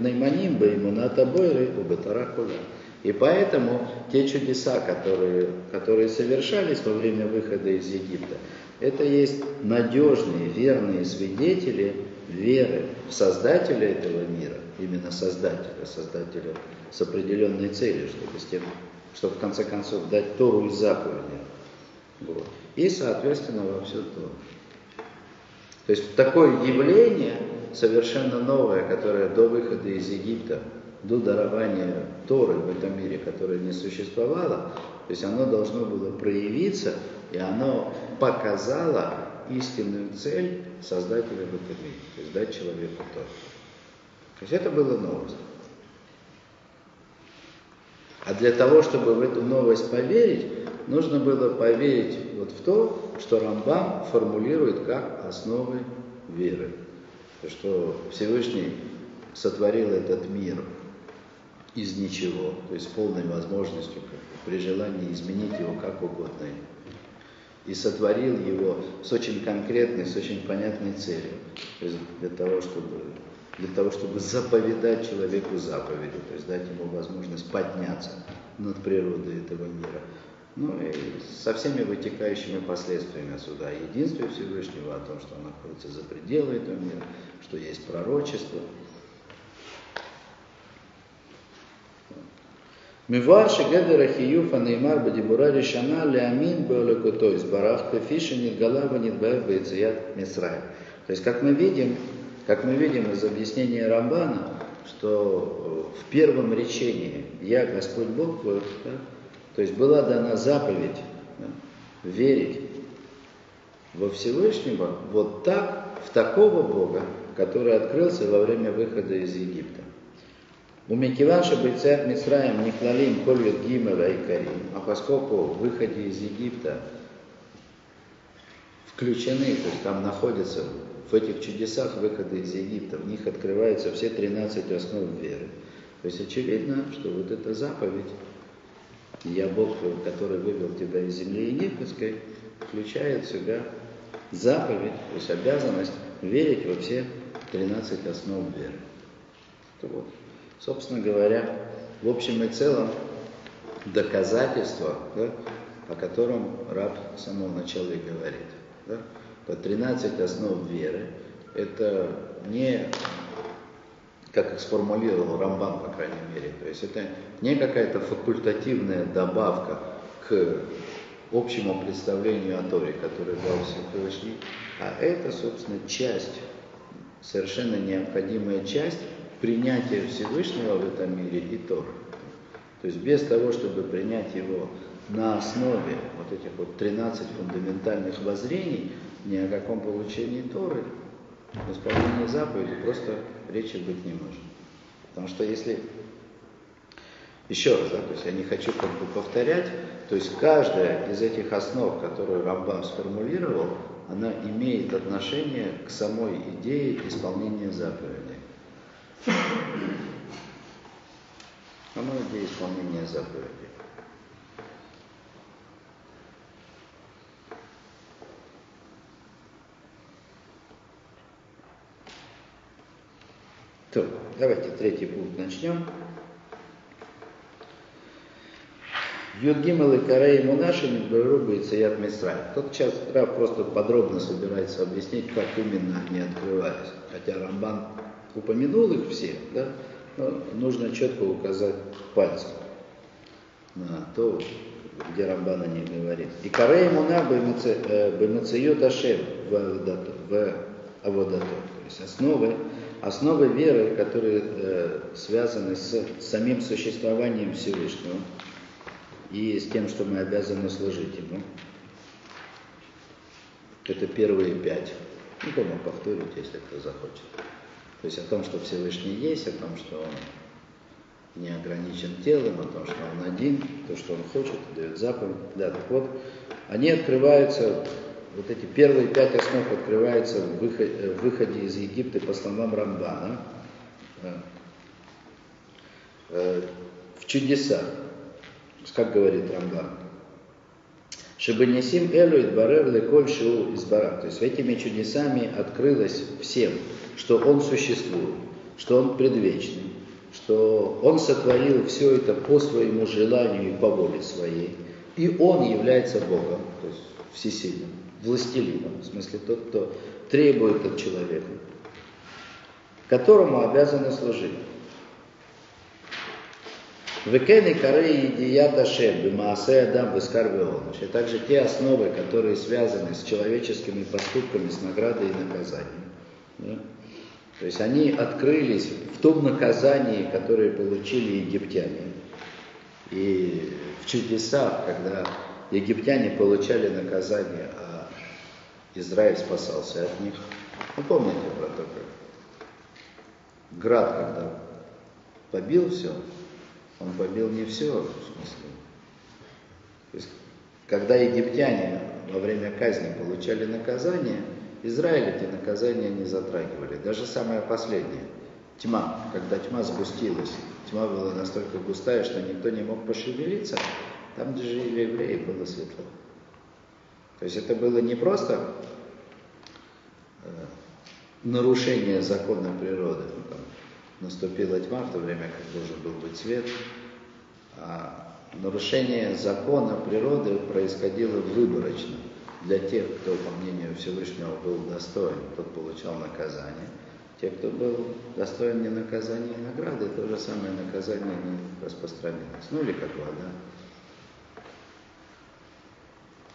найманим бы ему на табойры, убытаракуля. И поэтому те чудеса, которые, которые совершались во время выхода из Египта, это есть надежные, верные свидетели веры в Создателя этого мира, именно Создателя, Создателя с определенной целью, чтобы, с тем, чтобы в конце концов дать Тору и заповеди. Вот. И, соответственно, во все то. То есть такое явление совершенно новое, которое до выхода из Египта до дарования Торы в этом мире, которое не существовало, то есть оно должно было проявиться, и оно показало истинную цель Создателя в этом мире, то есть дать человеку Тору. То есть это было новость. А для того, чтобы в эту новость поверить, нужно было поверить вот в то, что Рамбам формулирует как основы веры. Что Всевышний сотворил этот мир из ничего, то есть с полной возможностью при желании изменить его как угодно. И сотворил его с очень конкретной, с очень понятной целью. То есть для того, чтобы, для того, чтобы заповедать человеку заповеди, то есть дать ему возможность подняться над природой этого мира. Ну и со всеми вытекающими последствиями сюда. Единствие Всевышнего о том, что он находится за пределы этого мира, что есть пророчество – Мивар шегедер ахиюф анеймар бадибура решана леамин беолекуто избарах кафиши нидгалава нидбаев бейцият мисраем. То есть, как мы видим, как мы видим из объяснения Рамбана, что в первом речении «Я Господь Бог твой», да, то есть была дана заповедь да, верить во Всевышнего вот так, в такого Бога, который открылся во время выхода из Египта. У Микиванша Бейцат Мисраем Никлалим Кольют Гимела и Карим, а поскольку в выходе из Египта включены, то есть там находятся в этих чудесах выхода из Египта, в них открываются все 13 основ веры. То есть очевидно, что вот эта заповедь, я Бог, который вывел тебя из земли египетской, включает в себя заповедь, то есть обязанность верить во все 13 основ веры. Вот собственно говоря, в общем и целом доказательство, да, о котором раб с самого начала и говорит. Да? То 13 основ веры – это не, как их сформулировал Рамбам, по крайней мере, то есть это не какая-то факультативная добавка к общему представлению о Торе, которое дал Всевышний, а это, собственно, часть, совершенно необходимая часть принятие Всевышнего в этом мире и Торы. То есть без того, чтобы принять его на основе вот этих вот 13 фундаментальных воззрений, ни о каком получении Торы, в исполнении заповеди просто речи быть не может. Потому что если, еще раз, да, то есть я не хочу как бы повторять, то есть каждая из этих основ, которую Рамбам сформулировал, она имеет отношение к самой идее исполнения заповедей. Оно идея исполнения заповедей. То, давайте третий пункт начнем. Юдгимал и Карей Мунаши Мидбарубы и Цаят Мисрай. Тут сейчас Рав просто подробно собирается объяснить, как именно они открывались. Хотя Рамбан упомянул их все, да, но нужно четко указать пальцем на то, где Рамбан них говорит. И карей муна бемациют Ашем в Аводато. То есть основы, основы веры, которые э, связаны с самим существованием Всевышнего и с тем, что мы обязаны служить Ему. Это первые пять. Ну, потом повторить, если кто захочет. То есть о том, что Всевышний есть, о том, что Он не ограничен телом, о том, что Он один, то, что он хочет, дает заповедь. Да, так вот, они открываются, вот эти первые пять основ открываются в выходе, в выходе из Египта по словам Рамбана, э, в чудесах, как говорит Рамбан. Чтобы несим элю идбарер леколь шоу избарах. То есть этими чудесами открылось всем, что он существует, что он предвечный, что он сотворил все это по своему желанию и по воле своей. И он является Богом, то есть всесильным, властелином, в смысле тот, кто требует от человека, которому обязаны служить. Векены коры едията шем, бимаасе адам бескарвеон. И также те основы, которые связаны с человеческими поступками, с наградой и наказанием. Да? То есть они открылись в том наказании, которое получили египтяне. И в чудесах, когда египтяне получали наказание, а Израиль спасался от них. Вы помните про то, град, когда побил все, он побил не все, в смысле. То есть, когда египтяне во время казни получали наказание, Израиль эти наказания не затрагивали. Даже самое последнее, тьма, когда тьма сгустилась, тьма была настолько густая, что никто не мог пошевелиться, там, где жили евреи, было светло. То есть это было не просто э, нарушение закона природы, ну, там, наступила тьма в то время, как должен был быть свет, а нарушение закона природы происходило выборочно. Для тех, кто, по мнению Всевышнего, был достоин, тот получал наказание. Те, кто был достоин не наказания и награды, то же самое наказание не распространилось. Ну или как вода.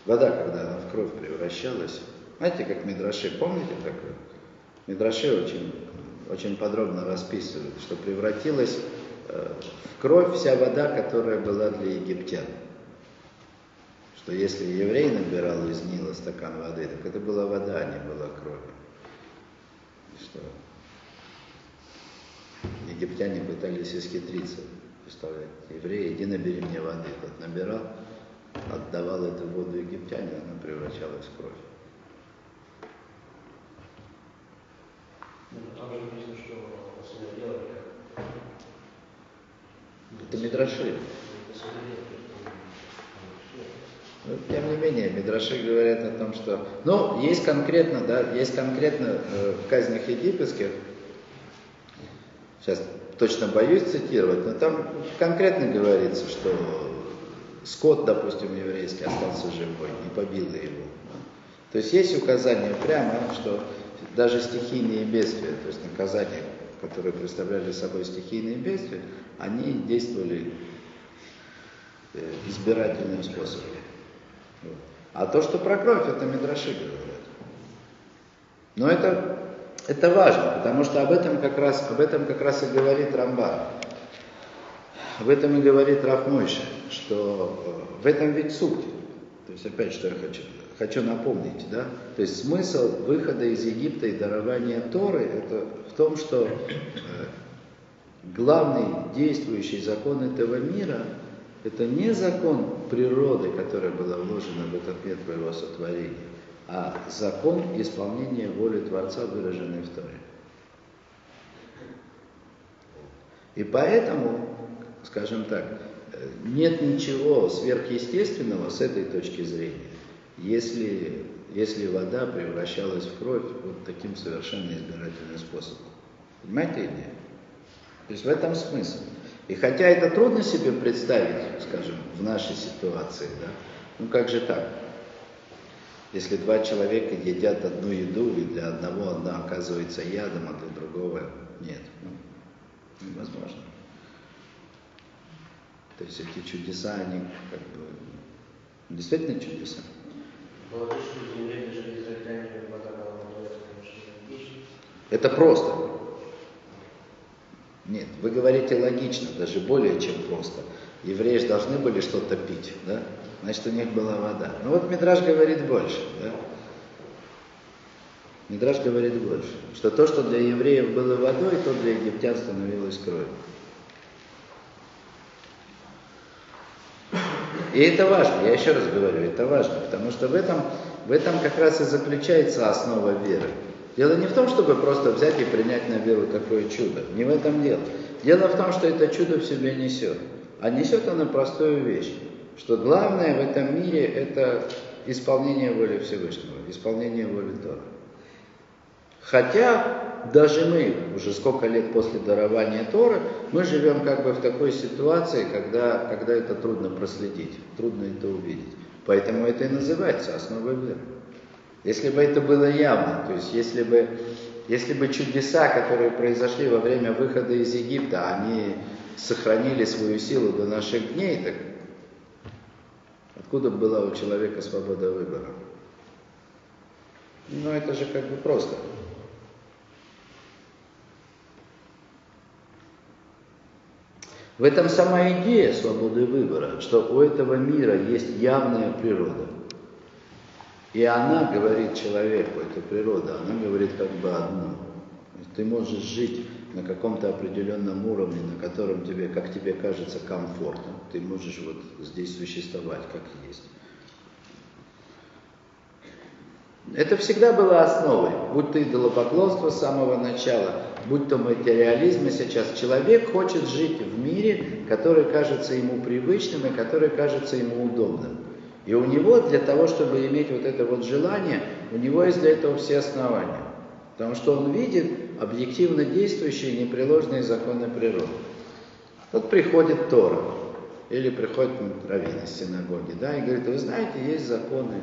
Вода, когда она в кровь превращалась, знаете, как Мидраши, помните такое? Мидраши очень, очень подробно расписывают, что превратилась э, в кровь вся вода, которая была для египтян. Что если еврей набирал из Нила стакан воды, так это была вода, а не была кровь. Что египтяне пытались исхитриться. Представляете, евреи, иди набери мне воды. Тот набирал, отдавал эту воду египтяне, она превращалась в кровь. Там же написано, что делали. Это Мидраши. Но, тем не менее, Мидраши говорят о том, что... Ну, есть конкретно, да, есть конкретно э, в казнях египетских, сейчас точно боюсь цитировать, но там конкретно говорится, что скот, допустим, еврейский остался живой, не побило его. То есть есть указание прямо, что даже стихийные бедствия, то есть наказания, которые представляли собой стихийные бедствия, они действовали э, избирательным способом. А то, что про кровь, это Мидраши говорят. Но это, это важно, потому что об этом как раз, об этом как раз и говорит Рамбан. Об этом и говорит Рафмойша, что э, в этом ведь суть. То есть опять, что я хочу, хочу напомнить, да? То есть смысл выхода из Египта и дарования Торы это в том, что э, главный действующий закон этого мира это не закон природы, которая была вложена в этот мир твоего сотворения, а закон исполнения воли Творца, выраженной в Торе. И поэтому, скажем так, нет ничего сверхъестественного с этой точки зрения, если, если вода превращалась в кровь вот таким совершенно избирательным способом. Понимаете идею? То есть в этом смысл. И хотя это трудно себе представить, скажем, в нашей ситуации, да, ну как же так? Если два человека едят одну еду, и для одного одна оказывается ядом, а для другого нет. Ну, невозможно. То есть эти чудеса, они как бы действительно чудеса. Это, просто. Нет, вы говорите логично, даже более чем просто. Евреи же должны были что-то пить, да? Значит, у них была вода. Ну вот Мидраж говорит больше, да? Мидраж говорит больше, что то, что для евреев было водой, то для египтян становилось кровью. И это важно, я еще раз говорю, это важно, потому что в этом, в этом как раз и заключается основа веры. Дело не в том, чтобы просто взять и принять на веру такое чудо. Не в этом дело. Дело в том, что это чудо в себе несет. А несет оно простую вещь, что главное в этом мире это исполнение воли Всевышнего, исполнение воли Тора. Хотя даже мы, уже сколько лет после дарования Торы, мы живем как бы в такой ситуации, когда, когда это трудно проследить, трудно это увидеть. Поэтому это и называется основой веры. Если бы это было явно, то есть если бы, если бы чудеса, которые произошли во время выхода из Египта, они сохранили свою силу до наших дней, так откуда была у человека свобода выбора? Ну, это же как бы просто. В этом сама идея свободы выбора, что у этого мира есть явная природа. И она говорит человеку, эта природа, она говорит как бы одно. Ты можешь жить на каком-то определенном уровне, на котором тебе, как тебе кажется, комфортно. Ты можешь вот здесь существовать, как есть. Это всегда было основой, будь то идолопоклонство с самого начала, будь то материализм и сейчас. Человек хочет жить в мире, который кажется ему привычным и который кажется ему удобным. И у него для того, чтобы иметь вот это вот желание, у него есть для этого все основания. Потому что он видит объективно действующие непреложные законы природы. Вот приходит Тора, или приходит раввин из синагоги, да, и говорит, вы знаете, есть законы,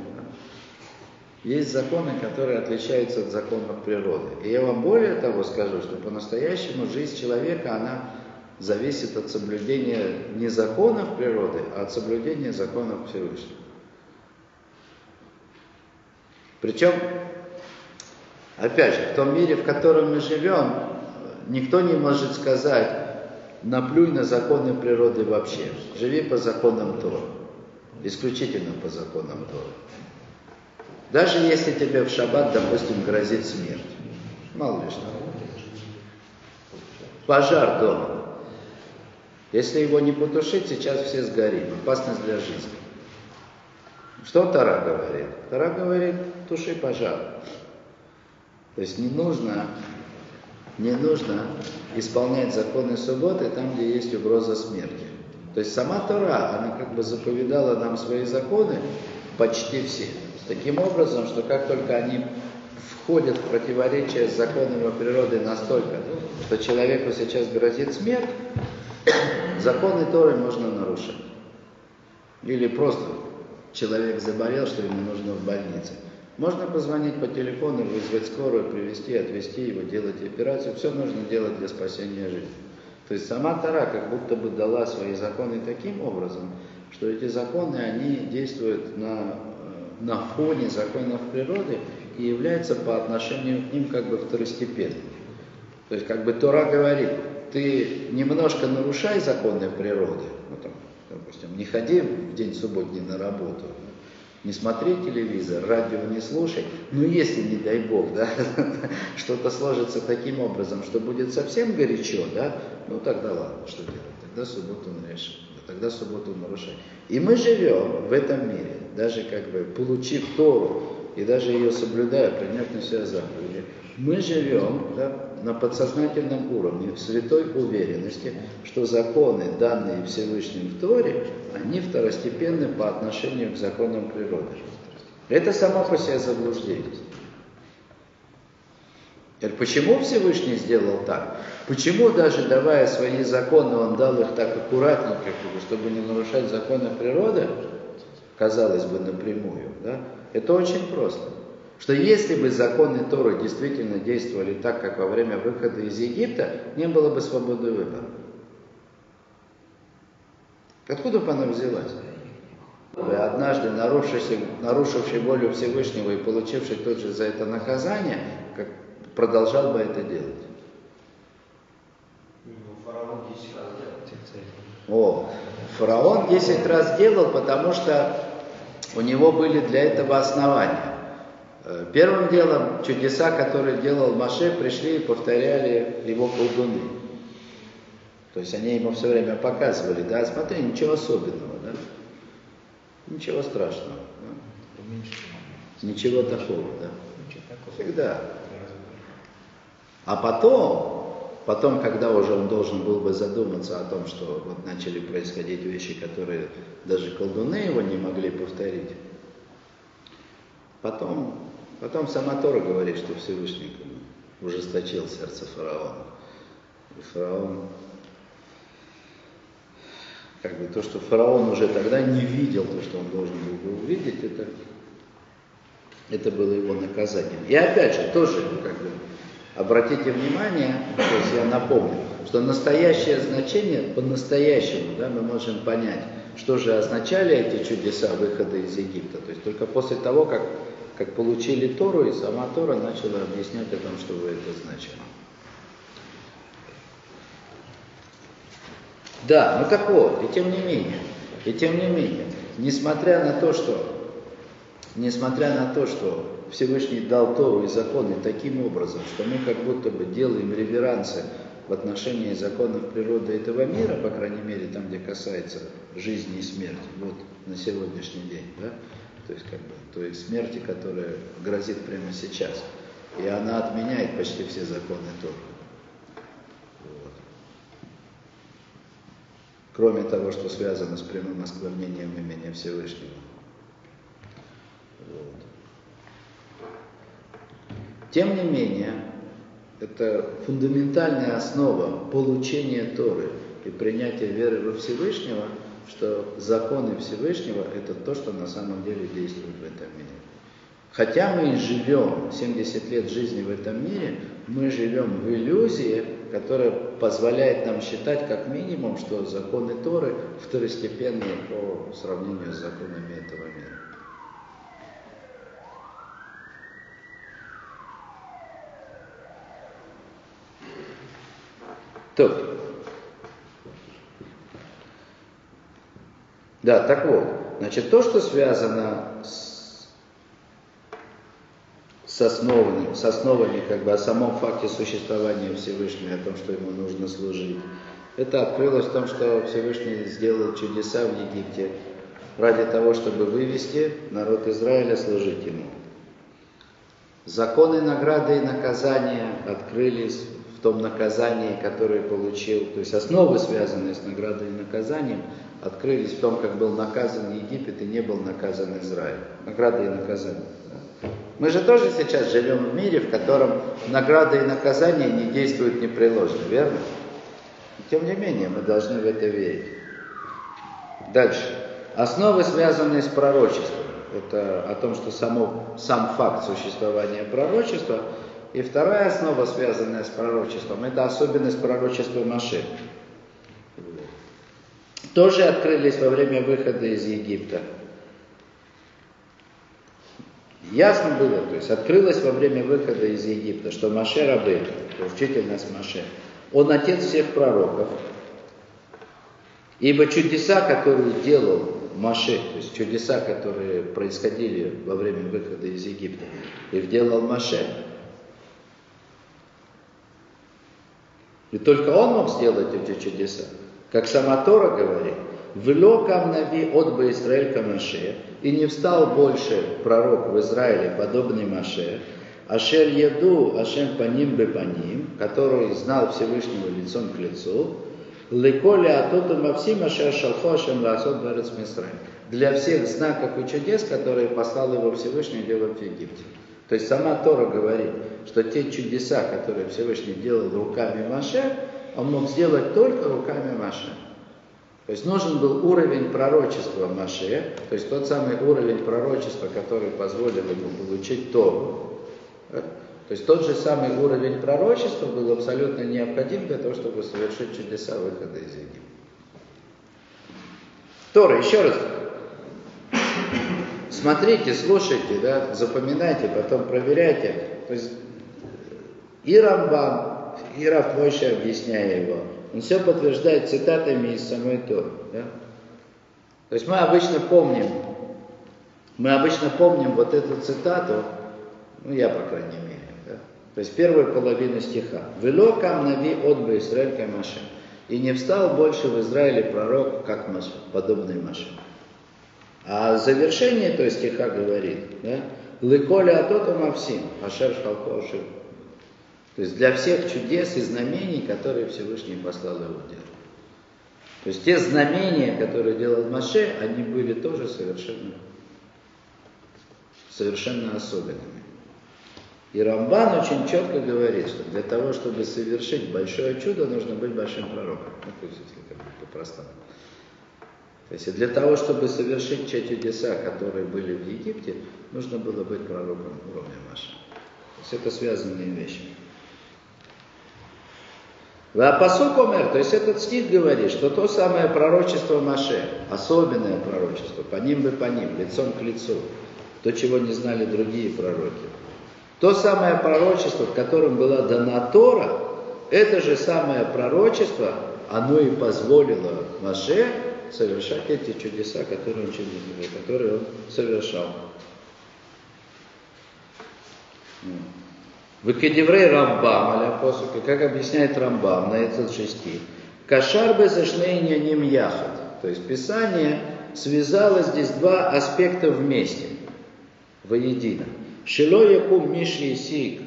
есть законы, которые отличаются от законов природы. И я вам более того скажу, что по-настоящему жизнь человека, она зависит от соблюдения не законов природы, а от соблюдения законов Всевышнего. Причем, опять же, в том мире, в котором мы живем, никто не может сказать, наплюй на законы природы вообще. Живи по законам Тора. Исключительно по законам Тора. Даже если тебе в шаббат, допустим, грозит смерть. Мало ли что. Пожар дома. Если его не потушить, сейчас все сгорим. Опасность для жизни. Что Тара говорит? Тара говорит, туши пожар. То есть не нужно, не нужно исполнять законы субботы там, где есть угроза смерти. То есть сама Тора, она как бы заповедала нам свои законы, почти все. Таким образом, что как только они входят в противоречие с законами природы настолько, что человеку сейчас грозит смерть, законы Торы можно нарушать. Или просто человек заболел, что ему нужно в больнице. Можно позвонить по телефону, вызвать скорую, привезти, отвезти его, делать операцию. Все нужно делать для спасения жизни. То есть сама Тара как будто бы дала свои законы таким образом, что эти законы, они действуют на, на фоне законов природы и являются по отношению к ним как бы второстепенными. То есть как бы Тора говорит, ты немножко нарушай законы природы, ну, там, допустим, не ходи в день субботний на работу, не смотри телевизор, радио не слушай, но если, не дай бог, да, что-то сложится таким образом, что будет совсем горячо, да, ну тогда ладно, что делать, тогда субботу нарушай, тогда субботу нарушай. И мы живем в этом мире, даже как бы получив Тору и даже ее соблюдая, приняв на себя заповеди, мы живем да, на подсознательном уровне в святой уверенности, что законы, данные Всевышним в Торе, они второстепенны по отношению к законам природы. Это само по себе заблуждение. Почему Всевышний сделал так? Почему даже давая свои законы, он дал их так аккуратненько, чтобы не нарушать законы природы, казалось бы, напрямую, да? Это очень просто что если бы законы Торы действительно действовали так, как во время выхода из Египта, не было бы свободы выбора. Откуда бы она взялась? Однажды нарушивший, нарушивший волю Всевышнего и получивший тот же за это наказание, как продолжал бы это делать. Ну, фараон 10 раз делал. О, фараон 10 раз делал, потому что у него были для этого основания. Э, первым делом чудеса, которые делал Маше, пришли и повторяли его колдуны. То есть они ему все время показывали, да, смотри, ничего особенного, да. Ничего страшного. да. Ничего такого, да. Всегда. А потом, потом, когда уже он должен был бы задуматься о том, что вот начали происходить вещи, которые даже колдуны его не могли повторить, потом, потом сама Тора говорит, что Всевышний ужесточил сердце фараона. И фараон, как бы то, что фараон уже тогда не видел то, что он должен был бы увидеть, это, это было его наказанием. И опять же, тоже как бы Обратите внимание, то есть я напомню, что настоящее значение по-настоящему да, мы можем понять, что же означали эти чудеса выхода из Египта. То есть только после того, как, как получили Тору, и сама Тора начала объяснять о том, что это значило. Да, ну так вот, и тем не менее, и тем не менее, несмотря на то, что, несмотря на то, что Всевышний дал Тору и законы таким образом, что мы как будто бы делаем реверансы в отношении законов природы этого мира, по крайней мере, там, где касается жизни и смерти, вот на сегодняшний день, да, то есть как бы той смерти, которая грозит прямо сейчас. И она отменяет почти все законы Торы. Вот. Кроме того, что связано с прямым осквернением имени Всевышнего. Вот. Тем не менее, это фундаментальная основа получения Торы и принятия веры во Всевышнего, что законы Всевышнего – это то, что на самом деле действует в этом мире. Хотя мы живем 70 лет жизни в этом мире, мы живем в иллюзии, которая позволяет нам считать как минимум, что законы Торы второстепенные по сравнению с законами этого мира. Так. Да, так вот, значит, то, что связано с, с, основами, с основами как бы о самом факте существования Всевышнего, о том, что ему нужно служить, это открылось в том, что Всевышний сделал чудеса в Египте ради того, чтобы вывести народ Израиля служить ему. Законы награды и наказания открылись в том наказании, которое получил, то есть основы, связанные с наградой и наказанием, открылись в том, как был наказан Египет и не был наказан Израиль. Награда и наказание. Мы же тоже сейчас живем в мире, в котором награда и наказание не действуют непреложно, верно? тем не менее, мы должны в это верить. Дальше. Основы, связанные с пророчеством. Это о том, что само, сам факт существования пророчества – и вторая основа, связанная с пророчеством, это особенность пророчества Маше. Тоже открылись во время выхода из Египта. Ясно было, то есть открылось во время выхода из Египта, что Маше рабы, учитель нас Маше, он отец всех пророков. Ибо чудеса, которые делал Маше, то есть чудеса, которые происходили во время выхода из Египта, их делал Маше, И только он мог сделать эти чудеса. Как сама Тора говорит, «Влек Нави от бы Израиль Камаше, и не встал больше пророк в Израиле, подобный Маше, Ашер еду Ашем паним бы паним, который знал Всевышнего лицом к лицу, Леколи атоту мавсим Ашер шалхо Ашем ласот барец Для всех знаков и чудес, которые послал его Всевышний делать в Египте. То есть сама Тора говорит, что те чудеса, которые Всевышний делал руками Маше, он мог сделать только руками Маше. То есть нужен был уровень пророчества Маше, то есть тот самый уровень пророчества, который позволил ему получить Тору. То есть тот же самый уровень пророчества был абсолютно необходим для того, чтобы совершить чудеса выхода из Египта. Тора, еще раз смотрите, слушайте, да, запоминайте, потом проверяйте. То есть и Рамбам, и Раф Мойша, объясняя его, он все подтверждает цитатами из самой Торы. Да? То есть мы обычно помним, мы обычно помним вот эту цитату, ну я по крайней мере, да? то есть первую половину стиха. «Вело кам нави от бы Израиль И не встал больше в Израиле пророк, как Маше, подобный Маше. А завершение, то есть стиха говорит, да, Лыколя атота мавсим, ашер шалкоши. То есть для всех чудес и знамений, которые Всевышний послал делать. То есть те знамения, которые делал Маше, они были тоже совершенно, совершенно особенными. И Рамбан очень четко говорит, что для того, чтобы совершить большое чудо, нужно быть большим пророком. Ну, то есть, если бы по-простому. То есть для того, чтобы совершить те чудеса, которые были в Египте, нужно было быть пророком уровня Маша. То есть это связанные вещи. Вапасук Омер, то есть этот стих говорит, что то самое пророчество Маше, особенное пророчество, по ним бы по ним, лицом к лицу, то, чего не знали другие пророки. То самое пророчество, в котором была дана Тора, это же самое пророчество, оно и позволило Маше совершать эти чудеса, которые он, которые он совершал. В Кедеврей Рамбам, аля посука, как объясняет Рамбам на этот же стих, Кашар безашнейня ним яхат. То есть Писание связало здесь два аспекта вместе, воедино. Шило якум миши сик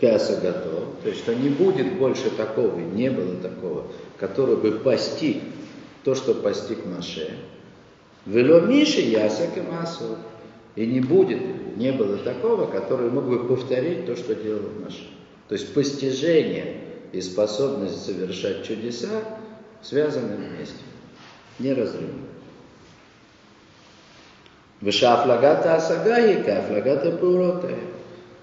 касагато, то есть что не будет больше такого, не было такого, который бы постиг то, что постиг Маше. Вело Миши ясак и массу. И не будет, не было такого, который мог бы повторить то, что делал Маше. То есть постижение и способность совершать чудеса связаны вместе, неразрывно. Выша флагата асагаика, флагата пуротая.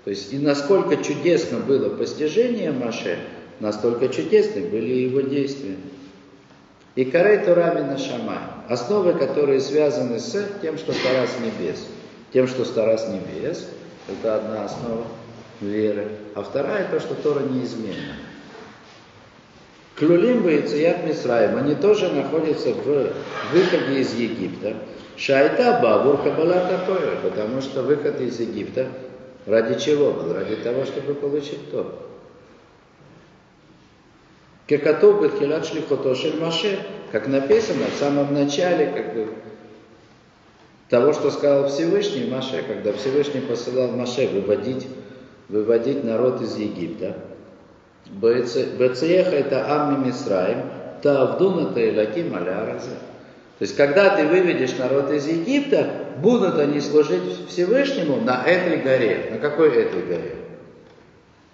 То есть и насколько чудесно было постижение Маше, настолько чудесны были его действия. И карей Турами на Шамай. Основы, которые связаны с тем, что Тара с небес. Тем, что Тара с небес, это одна основа веры. А вторая то, что Тора неизменна. Клюлим и Цият Мисраим, они тоже находятся в выходе из Египта. Шайта Бабур Кабалата Тойра, потому что выход из Египта ради чего был? Ради того, чтобы получить Тору. Кекатов Бетхилат Шлихотошель Маше, как написано в самом начале как бы, того, что сказал Всевышний Маше, когда Всевышний посылал Маше выводить, выводить народ из Египта. Бецееха это Амми Мисраим, Тавдуна Таилаки Маляраза. То есть, когда ты выведешь народ из Египта, будут они служить Всевышнему на этой горе. На какой этой горе?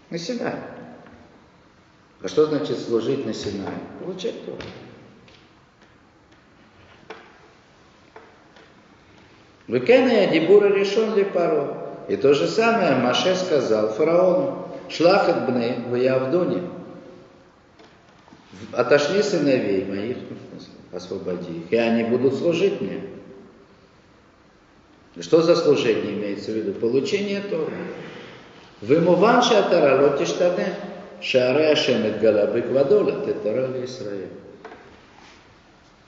На Синай. А что значит служить на Синай? Получать Тору. Выкеная Дибура решен ли пару. И то же самое Маше сказал фараону. Шлахат бны в Явдуне. Отошли сыновей моих, освободи их, и они будут служить мне. Что за служение имеется в виду? Получение Торы. Вымуван шатара лотиштане. Шаре Ашемет Галабы Квадола, Тетара Израиль.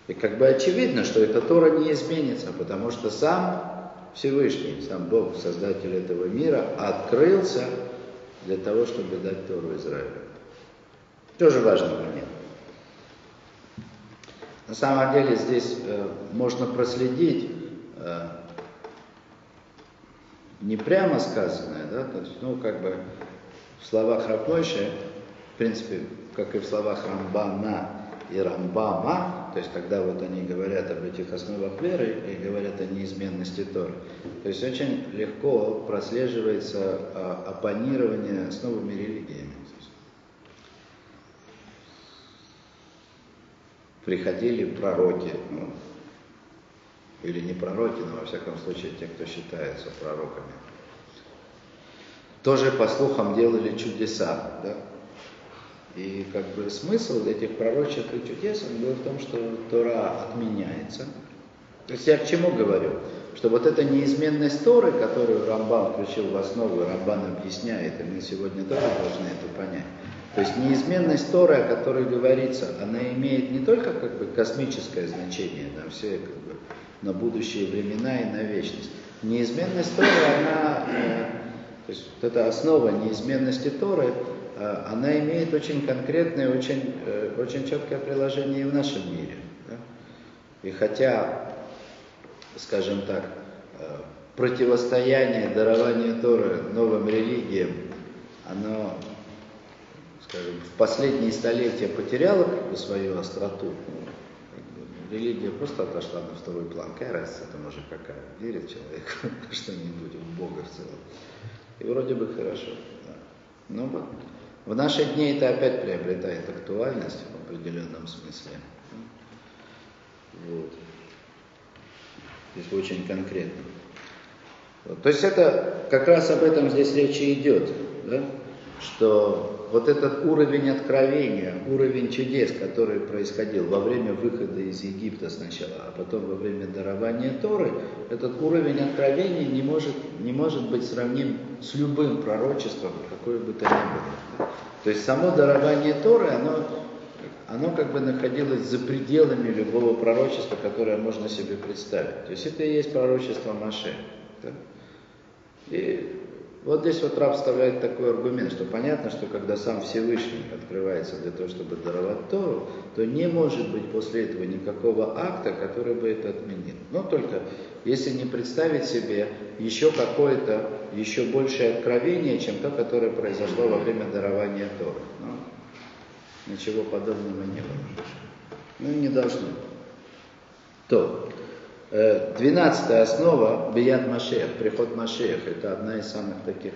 И как бы очевидно, что эта Тора не изменится, потому что сам Всевышний, сам Бог, Создатель этого мира, открылся для того, чтобы дать Тору Израилю. Тоже важный момент. На самом деле здесь э, можно проследить э, не прямо сказанное, да, то есть, ну, как бы в словах Рапойши, в принципе, как и в словах Рамбана и Рамбама, то есть когда вот они говорят об этих основах веры и говорят о неизменности Торы, то есть очень легко прослеживается а, оппонирование с новыми религиями. Приходили пророки, ну, или не пророки, но во всяком случае те, кто считается пророками тоже, по слухам, делали чудеса. Да? И как бы смысл этих пророчеств и чудес он был в том, что Тора отменяется. То есть я к чему говорю? Что вот эта неизменность Торы, которую Рамбан включил в основу, Рамбан объясняет, и мы сегодня тоже должны это понять. То есть неизменность Торы, о которой говорится, она имеет не только как бы космическое значение, на все как бы на будущие времена и на вечность. Неизменность Торы, она э, то есть вот эта основа неизменности Торы, э, она имеет очень конкретное, очень, э, очень четкое приложение и в нашем мире. Да? И хотя скажем так, э, противостояние дарования Торы новым религиям, оно, скажем, в последние столетия потеряло как бы, свою остроту. Религия просто отошла на второй план. Какая разница там уже какая? Верит человек что-нибудь в Бога в целом. И вроде бы хорошо. Да. Ну вот. В наши дни это опять приобретает актуальность в определенном смысле. Вот. Здесь очень конкретно. Вот. То есть это как раз об этом здесь речи идет, да? Что вот этот уровень откровения, уровень чудес, который происходил во время выхода из Египта сначала, а потом во время дарования Торы, этот уровень откровения не может, не может быть сравним с любым пророчеством, какое бы то ни было. То есть само дарование Торы, оно, оно как бы находилось за пределами любого пророчества, которое можно себе представить. То есть это и есть пророчество Маше. Да? И вот здесь вот раб вставляет такой аргумент, что понятно, что когда сам Всевышний открывается для того, чтобы даровать Тору, то не может быть после этого никакого акта, который бы это отменил. Но только если не представить себе еще какое-то, еще большее откровение, чем то, которое произошло во время дарования Торы. Но ничего подобного не было. Ну, не должно. То, двенадцатая основа Бияд Машех, приход Машех, это одна из самых таких,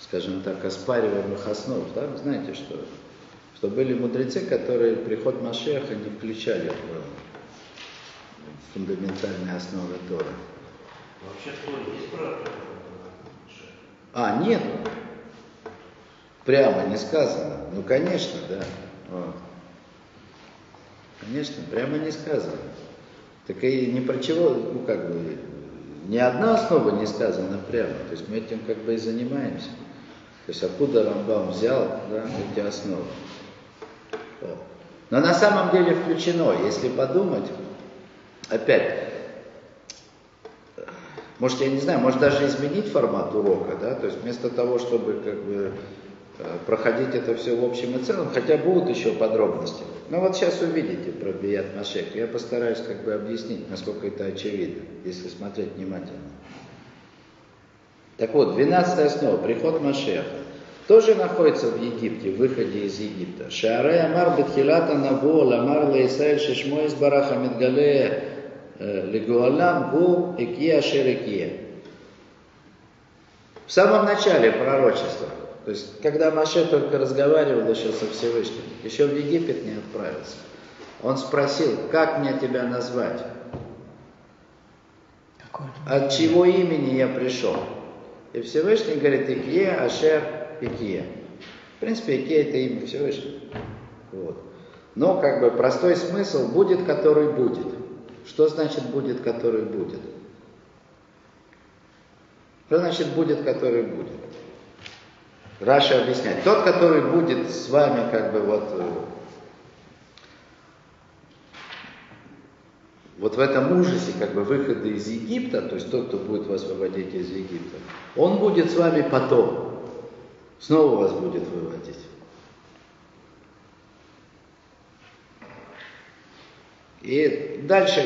скажем так, оспариваемых основ. Да? Вы знаете, что, что были мудрецы, которые приход Машеха не включали в фундаментальные основы Тора. Вообще в Торе есть про А, нет. Прямо не сказано. Ну, конечно, да. Вот. Конечно, прямо не сказано. Так и ни про чего, ну как бы, ни одна основа не сказана прямо. То есть мы этим как бы и занимаемся. То есть откуда Рамбам взял да, эти основы. Вот. Но на самом деле включено, если подумать, опять, может, я не знаю, может даже изменить формат урока, да, то есть вместо того, чтобы как бы проходить это все в общем и целом, хотя будут еще подробности. Но вот сейчас увидите про Бият Машех. Я постараюсь как бы объяснить, насколько это очевидно, если смотреть внимательно. Так вот, 12 основа, приход Машеха, тоже находится в Египте, в выходе из Египта. Шааре Амар Бетхилата Набу Ламар Лейсаэль Шишмо из Бараха Медгале э, Легуалам Гу Экия Шерекия. В самом начале пророчества – то есть, когда Маше только разговаривал еще со Всевышним, еще в Египет не отправился, он спросил, как мне тебя назвать? От чего имени я пришел? И Всевышний говорит, Икье, Ашер, Икье. В принципе, Икье это имя Всевышнего. Вот. Но как бы простой смысл, будет, который будет. Что значит будет, который будет? Что значит будет, который будет? Раша объясняет, тот, который будет с вами как бы вот, э, вот в этом ужасе как бы выхода из Египта, то есть тот, кто будет вас выводить из Египта, он будет с вами потом, снова вас будет выводить. И дальше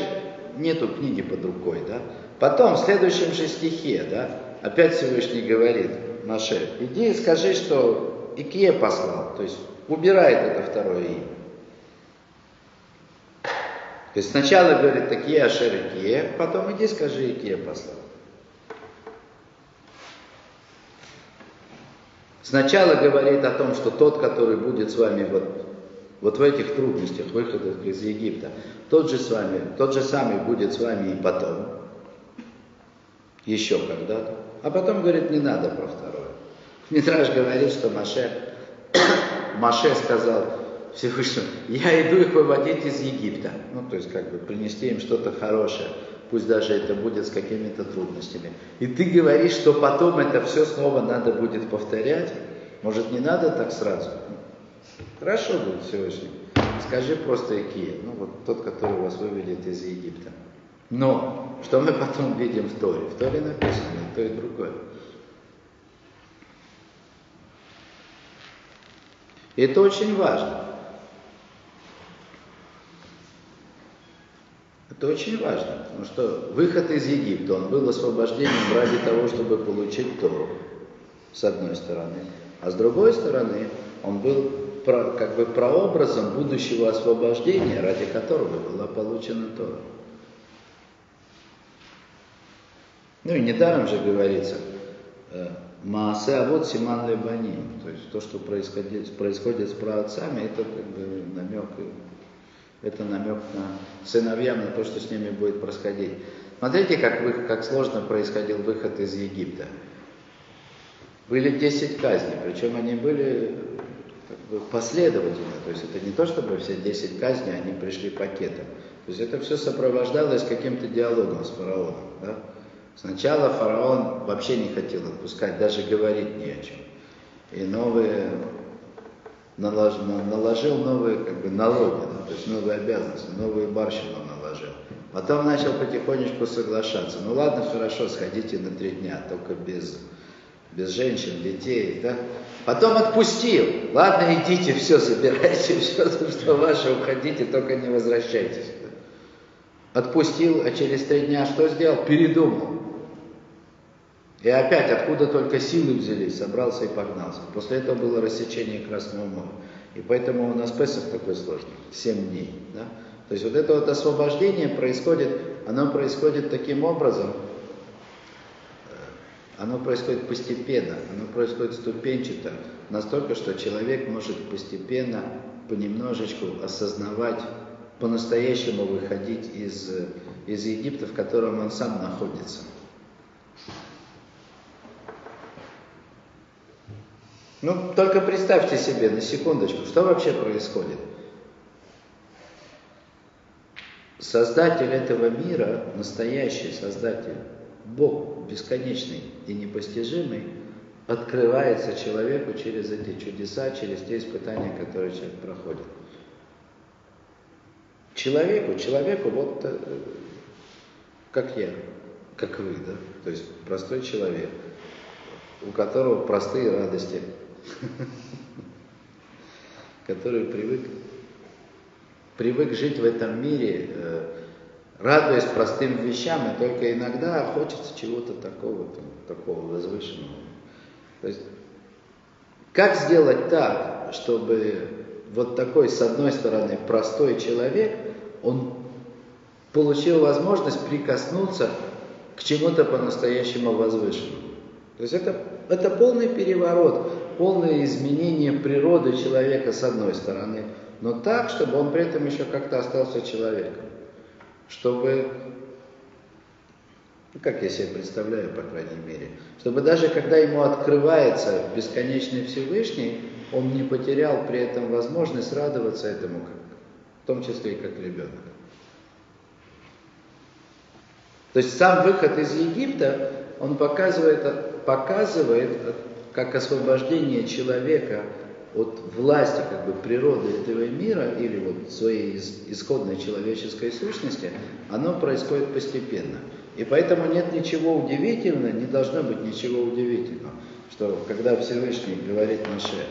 нету книги под рукой, да. Потом, в следующем же стихе, да, опять Всевышний говорит – Моше, иди и скажи, что Икея послал, то есть убирает это второе имя. То есть сначала говорит אהיה אשר אהיה, потом иди скажи Икея послал. Сначала говорит о том, что тот, который будет с вами вот, вот в этих трудностях, выходах из Египта, тот же, с вами, тот же самый будет с вами и потом, еще когда-то. А потом говорит, не надо про второе. Митраж говорит, что Маше, Маше сказал Всевышнему, я иду их выводить из Египта. Ну, то есть, как бы, принести им что-то хорошее. Пусть даже это будет с какими-то трудностями. И ты говоришь, что потом это все снова надо будет повторять. Может, не надо так сразу? Хорошо будет Всевышний. Скажи просто Икия, ну вот тот, который вас выведет из Египта. Но что мы потом видим в Торе? В Торе написано то, и другое. И это очень важно. Это очень важно, потому что выход из Египта, он был освобождением ради того, чтобы получить Тору, с одной стороны. А с другой стороны, он был как бы прообразом будущего освобождения, ради которого была получена Тора. Ну и недаром же говорится, э, Маасе а вот Симан Лебаним, то есть то, что происходит, происходит с праотцами, это как бы намек, это намек на сыновьям, на то, что с ними будет происходить. Смотрите, как, вы, как сложно происходил выход из Египта. Были 10 казней, причем они были как бы последовательно, то есть это не то, чтобы все 10 казней, они пришли пакетом. То есть это все сопровождалось каким-то диалогом с фараоном. Да? Сначала фараон вообще не хотел отпускать, даже говорить не о чем. И новые наложил, наложил новые как бы, налоги, да, то есть новые обязанности, новые барщину наложил. Потом начал потихонечку соглашаться. Ну ладно, хорошо, сходите на три дня, только без, без женщин, детей. Да? Потом отпустил. Ладно, идите, все, забирайте, все, что ваше, уходите, только не возвращайтесь. Отпустил, а через три дня что сделал? Передумал. И опять, откуда только силы взялись, собрался и погнался. После этого было рассечение Красного моря. И поэтому у нас Песах такой сложный, 7 дней. Да? То есть вот это вот освобождение происходит, оно происходит таким образом, э, оно происходит постепенно, оно происходит ступенчато, настолько, что человек может постепенно, понемножечку осознавать, по-настоящему выходить из, из Египта, в котором он сам находится. Ну, только представьте себе на секундочку, что вообще происходит. Создатель этого мира, настоящий создатель, Бог бесконечный и непостижимый, открывается человеку через эти чудеса, через те испытания, которые человек проходит. Человеку, человеку вот э, как я, как вы, да, то есть простой человек, у которого простые радости, который привык, привык жить в этом мире, э, радуясь простым вещам, и только иногда хочется чего-то такого, там, такого возвышенного. То есть, как сделать так, чтобы вот такой, с одной стороны, простой человек, он получил возможность прикоснуться к чему-то по-настоящему возвышенному. То есть это, это полный переворот полное изменение природы человека с одной стороны, но так, чтобы он при этом еще как-то остался человеком. Чтобы, ну, как я себе представляю, по крайней мере, чтобы даже когда ему открывается бесконечный Всевышний, он не потерял при этом возможность радоваться этому, как, в том числе и как ребенок. То есть сам выход из Египта, он показывает, показывает как освобождение человека от власти как бы, природы этого мира или вот своей исходной человеческой сущности, оно происходит постепенно. И поэтому нет ничего удивительного, не должно быть ничего удивительного, что когда Всевышний говорит Маше,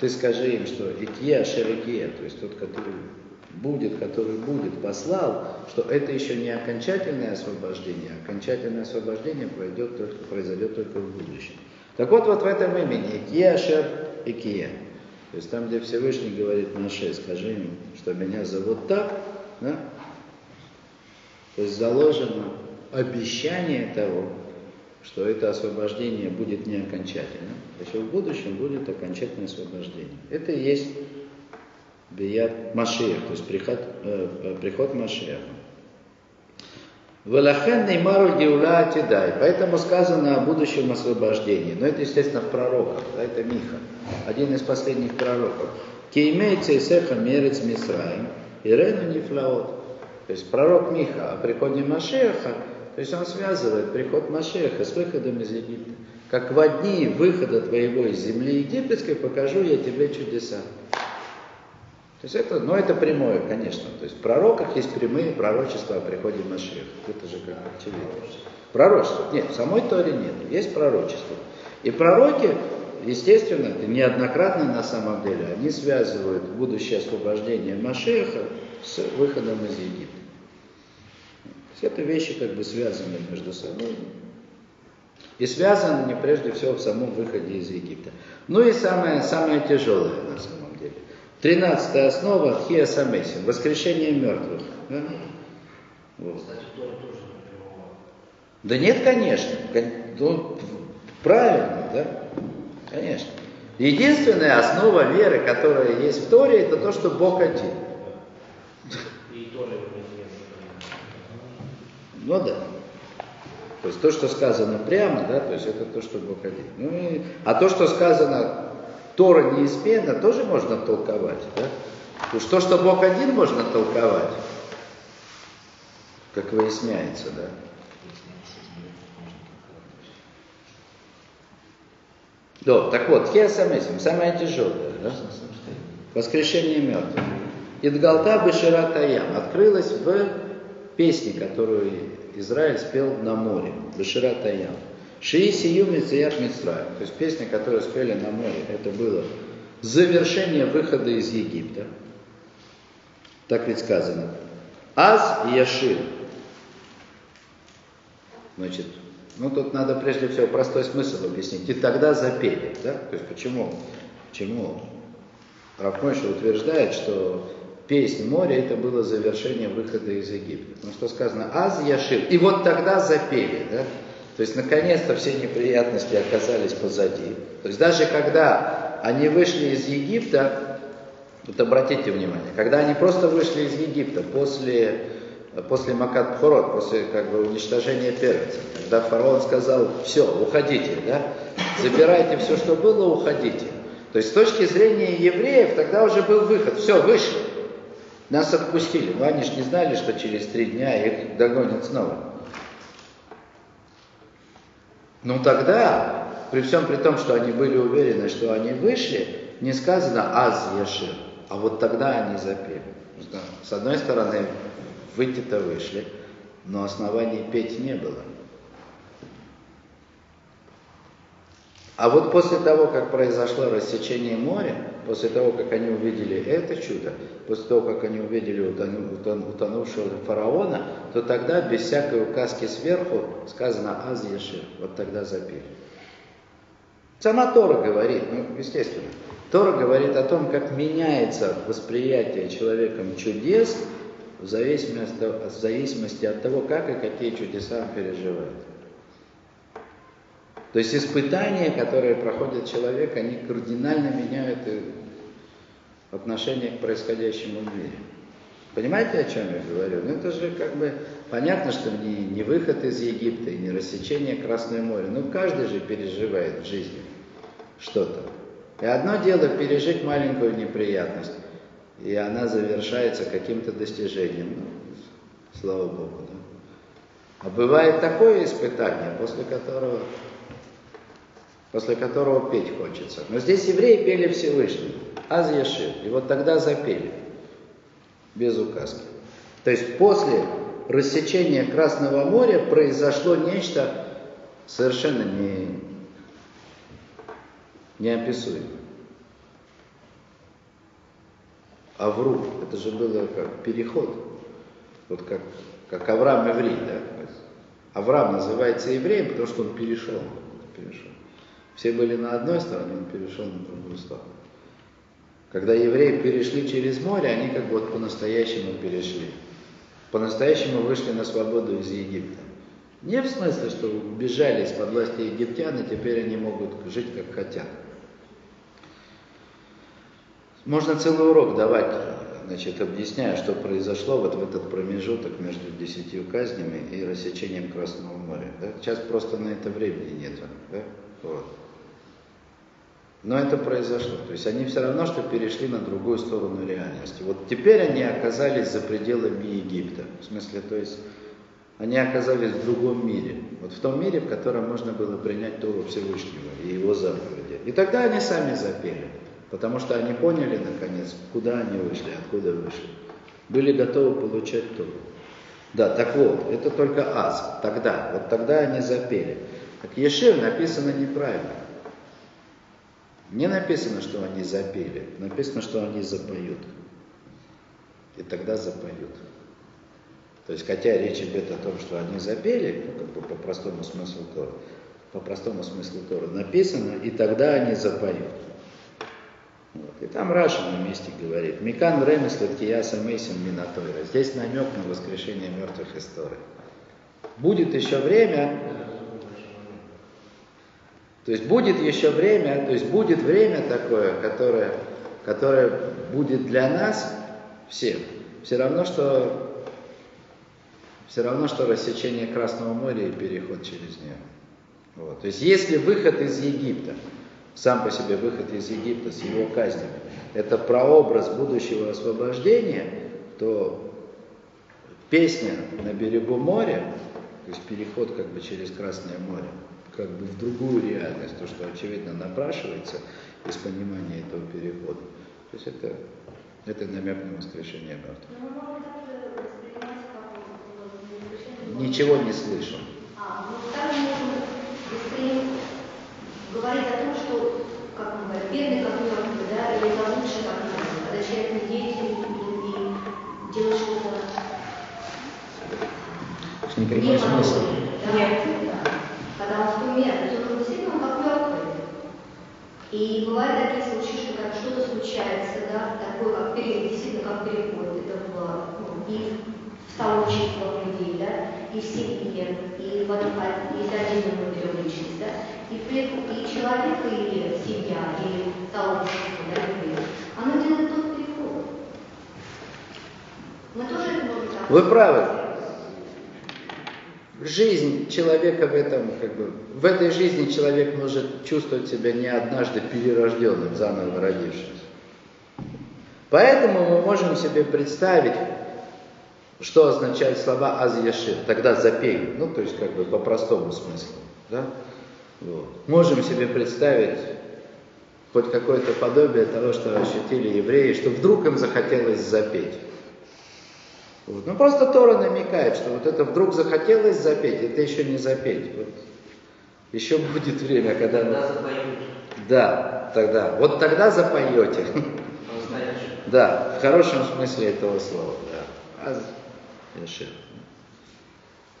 ты скажи им, что Икия Шерикия, то есть тот, который будет, который будет, послал, что это еще не окончательное освобождение, окончательное освобождение пройдет только, произойдет только в будущем. Так вот, вот в этом имени Икия, Шер и Кия. То есть там, где Всевышний говорит Маше, скажи им, что меня зовут так, да? То есть заложено обещание того, что это освобождение будет не окончательным, еще в будущем будет окончательное освобождение. Это и есть бият Машиях, то есть приход, э, приход Машиаха. Велахен Неймару Геула Атидай. Поэтому сказано о будущем освобождении. Но это, естественно, в пророках. Да, это Миха, один из последних пророков. Кеймейца Исеха Мерец Мисраим. Ирену Нифлаот. То есть пророк Миха о приходе Машеха, то есть он связывает приход Машеха с выходом из Египта. Как в дни выхода твоего из земли египетской покажу я тебе чудеса. То есть это, ну это прямое, конечно. То есть в пророках есть прямые пророчества о приходе Машеха. Это же как очевидно. Пророчество. Нет, в самой Торе нет. Есть пророчество. И пророки, естественно, это неоднократно на самом деле, они связывают будущее освобождение Машеха с выходом из Египта. есть это вещи как бы связаны между собой. И связаны они прежде всего в самом выходе из Египта. Ну и самое, самое тяжелое на самом деле. Тринадцатая основа Тхия Самесин, воскрешение мертвых. Да? Вот. Да нет, конечно. Кон- ну, правильно, да? Конечно. Единственная основа веры, которая есть в Торе, это то, что Бог один. Ну да. То есть то, что сказано прямо, да, то есть это то, что Бог один. Ну и- а то, что сказано Тора неизменно, тоже можно толковать, да? Что то, что Бог один, можно толковать, как выясняется, да. Да, так вот, Хиасамесим, самое тяжелое, да? Воскрешение мертвых. Идгалта Бешира Таям открылась в песне, которую Израиль спел на море. Бешира Таям. Шии сию Мецеят Мицраим. То есть песня, которую спели на море, это было завершение выхода из Египта. Так ведь сказано. Аз Яшир. Значит, ну тут надо прежде всего простой смысл объяснить. И тогда запели, да? То есть почему? Почему Рафмойша утверждает, что песнь моря это было завершение выхода из Египта. Потому что сказано Аз Яшир. И вот тогда запели, да? То есть наконец-то все неприятности оказались позади. То есть даже когда они вышли из Египта, вот обратите внимание, когда они просто вышли из Египта после, после Макат Пхорот, после как бы, уничтожения первенцев, когда фараон сказал, все, уходите, да, забирайте все, что было, уходите. То есть с точки зрения евреев тогда уже был выход, все, вышли, нас отпустили. Но они же не знали, что через три дня их догонят снова. Но тогда, при всем при том, что они были уверены, что они вышли, не сказано «аз яшир», а вот тогда они запели. С одной стороны, выйти-то вышли, но оснований петь не было. А вот после того, как произошло рассечение моря, после того, как они увидели это чудо, после того, как они увидели утону- утон- утонувшего фараона, то тогда, без всякой указки сверху, сказано «Аз Ешир». Вот тогда запели. Сама Тора говорит, ну, естественно, Тора говорит о том, как меняется восприятие человеком чудес в зависимости от того, как и какие чудеса он переживает. То есть испытания, которые проходит человек, они кардинально меняют отношение к происходящему в мире. Понимаете, о чем я говорю? Ну это же как бы понятно, что не, не выход из Египта не рассечение Красного моря. Ну каждый же переживает в жизни что-то. И одно дело пережить маленькую неприятность, и она завершается каким-то достижением. Ну, слава Богу. Да? А бывает такое испытание, после которого после которого петь хочется. Но здесь евреи пели Всевышний, Аз Яшир, и вот тогда запели, без указки. То есть после рассечения Красного моря произошло нечто совершенно не, неописуемое. Авру, это же было как переход, вот как, как Авраам еврей, да? Авраам называется евреем, потому что он перешел, перешел. Все были на одной стороне, он перешел на другую сторону. Когда евреи перешли через море, они как бы вот по-настоящему перешли. По-настоящему вышли на свободу из Египта. Не в смысле, что убежали из-под власти египтян, и теперь они могут жить как хотят. Можно целый урок давать, значит, объясняя, что произошло вот в этот промежуток между десятью казнями и рассечением Красного моря. Да? Сейчас просто на это времени нет. Да? Вот. Но это произошло. То есть они все равно, что перешли на другую сторону реальности. Вот теперь они оказались за пределами Египта. В смысле, то есть они оказались в другом мире. Вот в том мире, в котором можно было принять Тору Всевышнего и его заповеди. И тогда они сами запели. Потому что они поняли, наконец, куда они вышли, откуда вышли. Были готовы получать Тору. Да, так вот, это только аз. Тогда, вот тогда они запели. Так Ешир написано неправильно. Не написано, что они запели, написано, что они запоют. И тогда запоют. То есть, хотя речь идет о том, что они запели, ну, как бы по простому смыслу Тора, по простому смыслу Тора написано, и тогда они запоют. Вот. И там Раша на месте говорит, Микан ремеслет кияса мейсин минатойра. Здесь намек на воскрешение мертвых историй. Будет еще время, то есть будет еще время, то есть будет время такое, которое, которое будет для нас всех. Все равно, что все равно, что рассечение Красного моря и переход через него. Вот. То есть если выход из Египта, сам по себе выход из Египта с его казнями, это прообраз будущего освобождения, то песня на берегу моря, то есть переход как бы через Красное море, как бы в другую реальность, то, что очевидно напрашивается из понимания этого перехода. То есть это, это намек на воскрешение мертвых. Ничего не слышал. А, ну также можно говорить о том, что, как мы говорим, бедный как мертвый, да, или это лучше как мертвый, когда человек не деятелен и, делает что-то Не понимаешь смысл? Да, да. Когда он вспоминает, то есть он действительно как мертвый. И бывают такие случаи, что как что-то случается, да, такое как переход, действительно как переход, это было ну, и в сообществах людей, да, и в семье, и в если отдельно мы берем личность, да, и, и человек, или семья, или сообщество, да, любые, оно делает тот переход. Мы тоже это можем Вы правы. Жизнь человека в этом, как бы, в этой жизни человек может чувствовать себя не однажды перерожденным, заново родившимся. Поэтому мы можем себе представить, что означают слова «аз яшир», тогда запей, ну, то есть, как бы, по простому смыслу, да? Вот. Можем себе представить хоть какое-то подобие того, что ощутили евреи, что вдруг им захотелось запеть. Вот. Ну, просто Тора намекает, что вот это вдруг захотелось запеть, это еще не запеть. Вот. Еще будет время, когда... Когда запоют. Да, тогда. Вот тогда запоете. Да, в хорошем смысле этого слова. Да. Яшир.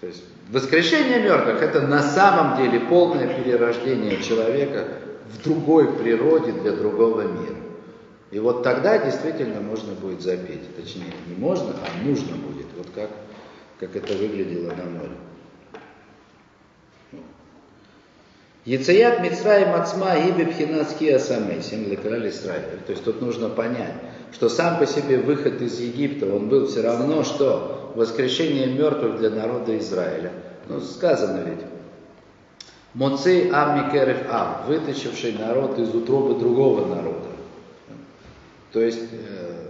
То есть воскрешение мертвых это на самом деле полное перерождение человека в другой природе для другого мира. И вот тогда действительно можно будет запеть. Точнее, не можно, а нужно будет. Вот как, как это выглядело на море. Яцеят Мицраим Ацма Иби Пхинацки Асамей, Сим Лекраль Исраиль. То есть тут нужно понять, что сам по себе выход из Египта, он был все равно, что воскрешение мертвых для народа Израиля. Ну, сказано ведь. Моцей Ам Микерев Ам, вытащивший народ из утробы другого народа. То есть э,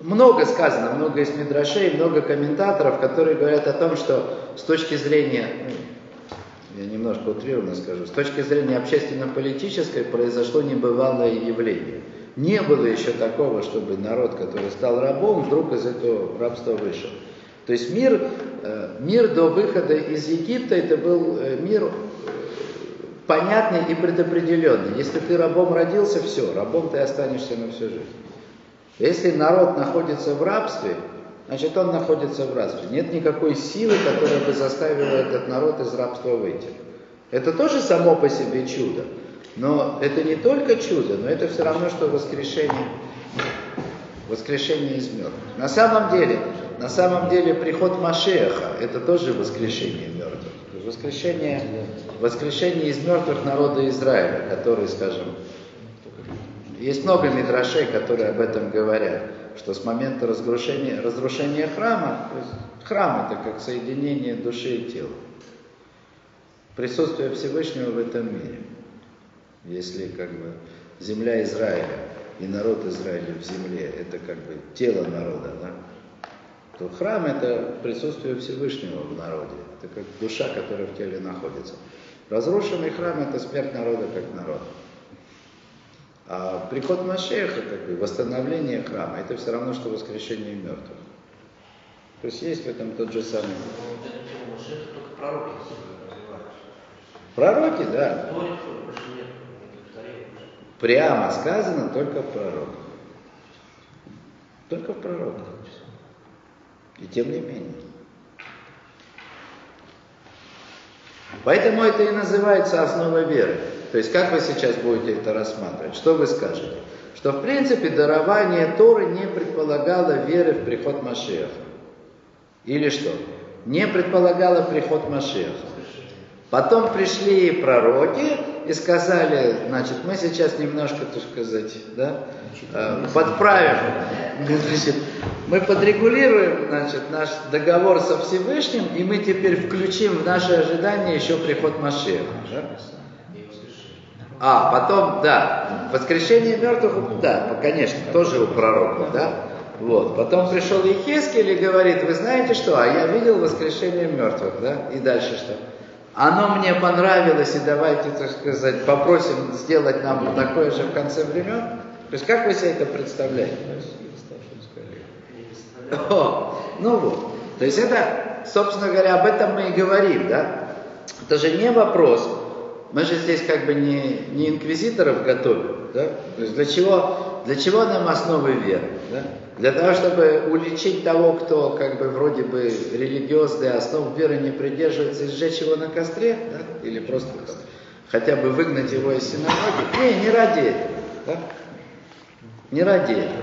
много сказано, много из Мидрашей, много комментаторов, которые говорят о том, что с точки зрения, ну, я немножко утрированно скажу, с точки зрения общественно-политической произошло небывалое явление. Не было еще такого, чтобы народ, который стал рабом, вдруг из этого рабства вышел. То есть мир, э, мир до выхода из Египта это был э, мир понятный и предопределенный. Если ты рабом родился, все, рабом ты останешься на всю жизнь. Если народ находится в рабстве, значит он находится в рабстве. Нет никакой силы, которая бы заставила этот народ из рабства выйти. Это тоже само по себе чудо. Но это не только чудо, но это все равно, что воскрешение, воскрешение из мертвых. На самом деле, на самом деле приход Машеха – это тоже воскрешение. Воскрешение, воскрешение из мертвых народа Израиля, который, скажем, есть много мидрашей, которые об этом говорят, что с момента разрушения, разрушения храма, храм это как соединение души и тела, присутствие Всевышнего в этом мире. Если как бы земля Израиля и народ Израиля в земле, это как бы тело народа, да, то храм это присутствие Всевышнего в народе, это как душа, которая в теле находится. Разрушенный храм это смерть народа как народ. А приход Машеха, как бы восстановление храма, это все равно, что воскрешение мертвых. То есть есть в этом тот же самый. Только пророки да, прямо сказано только в пророках. Только в пророках. И тем не менее. Поэтому это и называется основа веры. То есть как вы сейчас будете это рассматривать? Что вы скажете? Что в принципе дарование Торы не предполагало веры в приход Машеха. Или что? Не предполагало приход Машеха. Потом пришли пророки и сказали, значит, мы сейчас немножко, так сказать, да, подправим, значит, мы подрегулируем, значит, наш договор со Всевышним, и мы теперь включим в наше ожидание еще приход Машеха. А, потом, да, воскрешение мертвых, да, конечно, тоже у пророков, да. Вот. Потом пришел Ехескель и говорит, вы знаете что, а я видел воскрешение мертвых, да, и дальше что? Оно мне понравилось, и давайте, так сказать, попросим сделать нам такое же в конце времен. То есть как вы себе это представляете? О, ну вот. То есть это, собственно говоря, об этом мы и говорим, да? Это же не вопрос. Мы же здесь как бы не, не инквизиторов готовим, да? То есть для чего, для чего нам основы веры, да? Для того, чтобы уличить того, кто как бы вроде бы религиозный, основ веры не придерживается, и сжечь его на костре, да? или просто хотя бы выгнать его из синагоги. Не, не ради этого. Да? Не этого.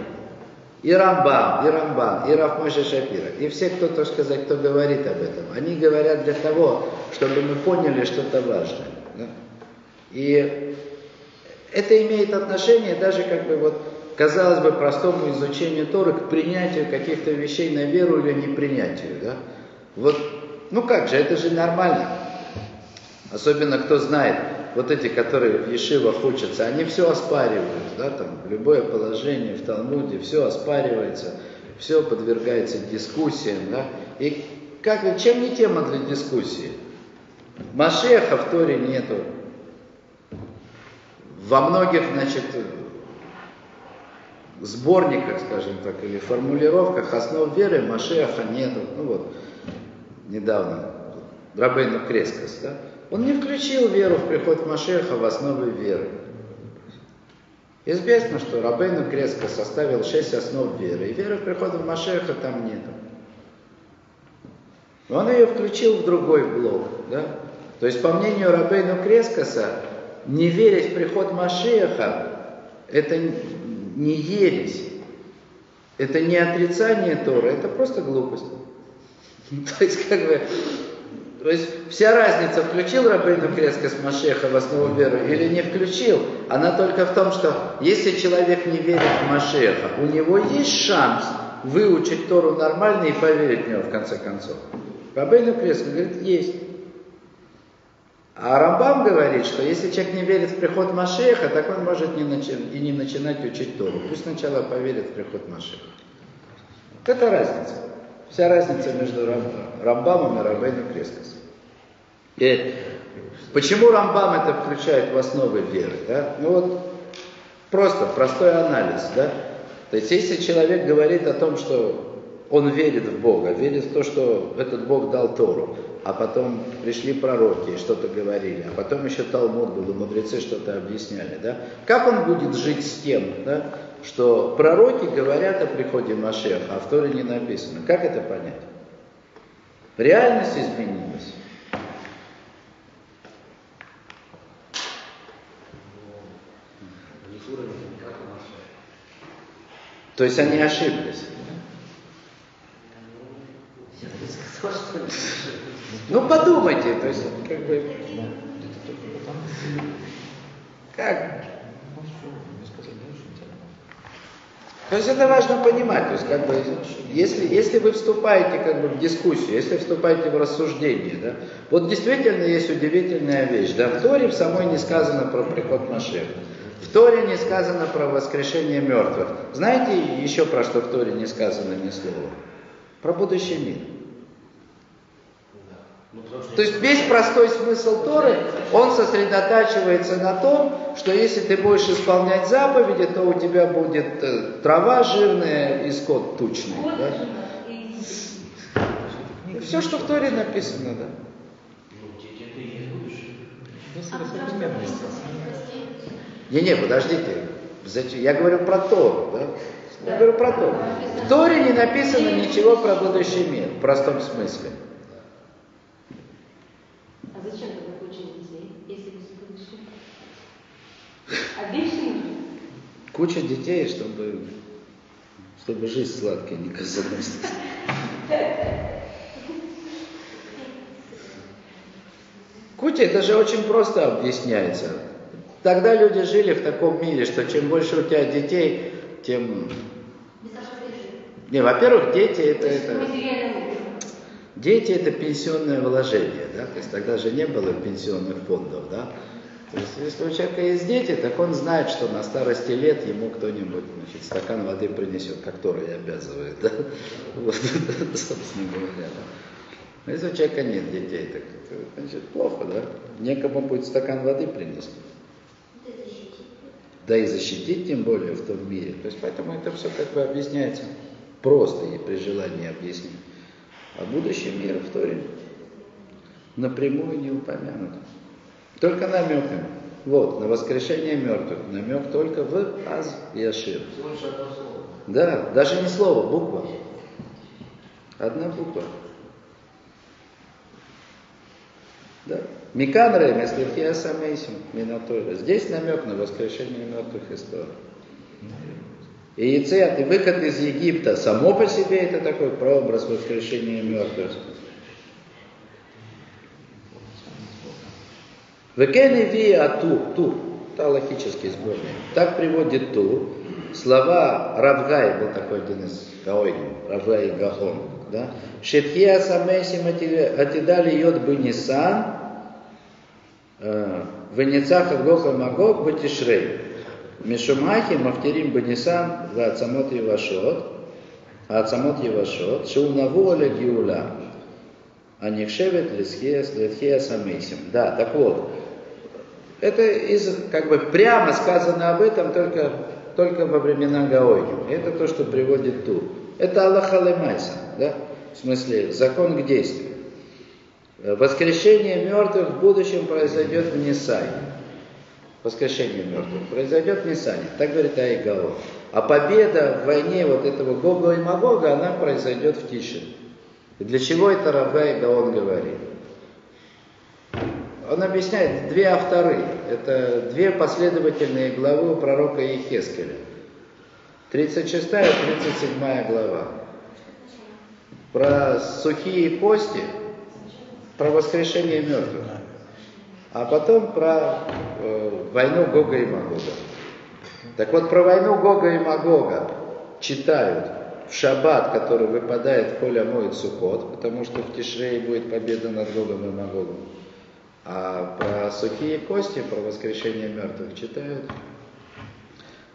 И Рамбам, и Рамбам, и Рафмойша Шапира, и все, кто, так сказать, кто говорит об этом, они говорят для того, чтобы мы поняли что-то важное. Да? И это имеет отношение даже как бы вот казалось бы, простому изучению Торы к принятию каких-то вещей на веру или непринятию. Да? Вот, ну как же, это же нормально. Особенно кто знает, вот эти, которые в Ешивах учатся, они все оспаривают, да, там, любое положение в Талмуде, все оспаривается, все подвергается дискуссиям, да, и как, чем не тема для дискуссии? Машеха в Торе нету. Во многих, значит, сборниках, скажем так, или формулировках основ веры Машеха нету. Ну вот, недавно Рабейну Крескас, да? Он не включил веру в приход Машеха в основы веры. Известно, что Рабейну Крескас составил шесть основ веры, и веры в приход в Машеха там нету. Он ее включил в другой блок, да? То есть, по мнению Рабейну Крескаса, не верить в приход Машеха, это не ересь. Это не отрицание Тора, это просто глупость. То есть, как бы, то есть вся разница, включил Рабейну Крескас Машеха в основу веры или не включил, она только в том, что если человек не верит в Машеха, у него есть шанс выучить Тору нормально и поверить в него в конце концов. Рабейну Крескас говорит, есть. А Рамбам говорит, что если человек не верит в приход Машеха, так он может не начи... и не начинать учить Тору. Пусть сначала поверит в приход Машеха. Вот это разница. Вся разница между Рам... Рамбамом и Рабейном Крескосом. И почему Рамбам это включает в основы веры? Да? Ну вот просто простой анализ. Да? То есть если человек говорит о том, что он верит в Бога, верит в то, что этот Бог дал Тору, а потом пришли пророки и что-то говорили, а потом еще Талмуд был, и мудрецы что-то объясняли, да? Как он будет жить с тем, да, что пророки говорят о приходе Машеха, а в Торе не написано? Как это понять? Реальность изменилась. То есть они ошиблись. Ну подумайте, то есть как бы... Как? То есть это важно понимать, то есть как бы, если, если вы вступаете как бы в дискуссию, если вступаете в рассуждение, да, вот действительно есть удивительная вещь, да, в Торе в самой не сказано про приход Машеха, в Торе не сказано про воскрешение мертвых. Знаете еще про что в Торе не сказано ни слова? Про будущий мир. То есть весь простой смысл Торы, он сосредотачивается на том, что если ты будешь исполнять заповеди, то у тебя будет э, трава жирная и скот тучный. Да? Все, что в Торе написано, да. Не, не, подождите. Я говорю про Тору, да? Я говорю про то. В Торе не написано ничего про будущий мир, в простом смысле. А зачем тогда куча детей, если без будущего? А? Куча детей, чтобы, чтобы жизнь сладкой не казалась. Куча, это же очень просто объясняется. Тогда люди жили в таком мире, что чем больше у тебя детей, тем... Не, во-первых, дети это, это... Дети это пенсионное вложение, да, то есть тогда же не было пенсионных фондов, да. То есть если у человека есть дети, так он знает, что на старости лет ему кто-нибудь значит, стакан воды принесет, как и обязывает, да. Вот, собственно говоря. Да. Но если у человека нет детей, так это, значит плохо, да. Некому будет стакан воды принести. Да и защитить тем более в том мире. То есть поэтому это все как бы объясняется просто и при желании объяснить. А будущий мир в Торе напрямую не упомянут. Только намеками. Вот, на воскрешение мертвых. Намек только в Аз Яшир. Одно слово. Да, даже не слово, буква. Одна буква. Да. Микан Ремес Лихия Самейсим Минатойра. Здесь намек на воскрешение мертвых из Тора. И Яцеят, и выход из Египта, само по себе это такой прообраз воскрешения мертвых. Векены ви ату, тур, это логический сборник. Так приводит тур. Слова Равгай, был такой один из гаойним, Равгай Гахон. Да? Шетхия самесим атидали йод бы Нисан, Венецах Гоха Магог Батишрей. Мишумахи Мафтерим Банисан Вацамот Евашот, Ацамот Евашот, Шаунаву Оля Гиула, Анихшевет Литхея Самейсим. Да, так вот, это из, как бы прямо сказано об этом только, только во времена Гаойни. Это то, что приводит тут. Это Аллах Алемайса, да? В смысле, закон к действию. Воскрешение мертвых в будущем произойдет в Нисае воскрешение мертвых, произойдет в Нисане. Так говорит Айгао. А победа в войне вот этого Гога и Магога, она произойдет в Тише. И для чего это Равга и Гаон говорит? Он объясняет две авторы. Это две последовательные главы у пророка Ехескеля. 36 и 37 глава. Про сухие кости, про воскрешение мертвых а потом про э, войну Гога и Магога. Так вот, про войну Гога и Магога читают в шаббат, который выпадает в Коля Моет Сукот, потому что в Тишрее будет победа над Гогом и Магогом. А про сухие кости, про воскрешение мертвых читают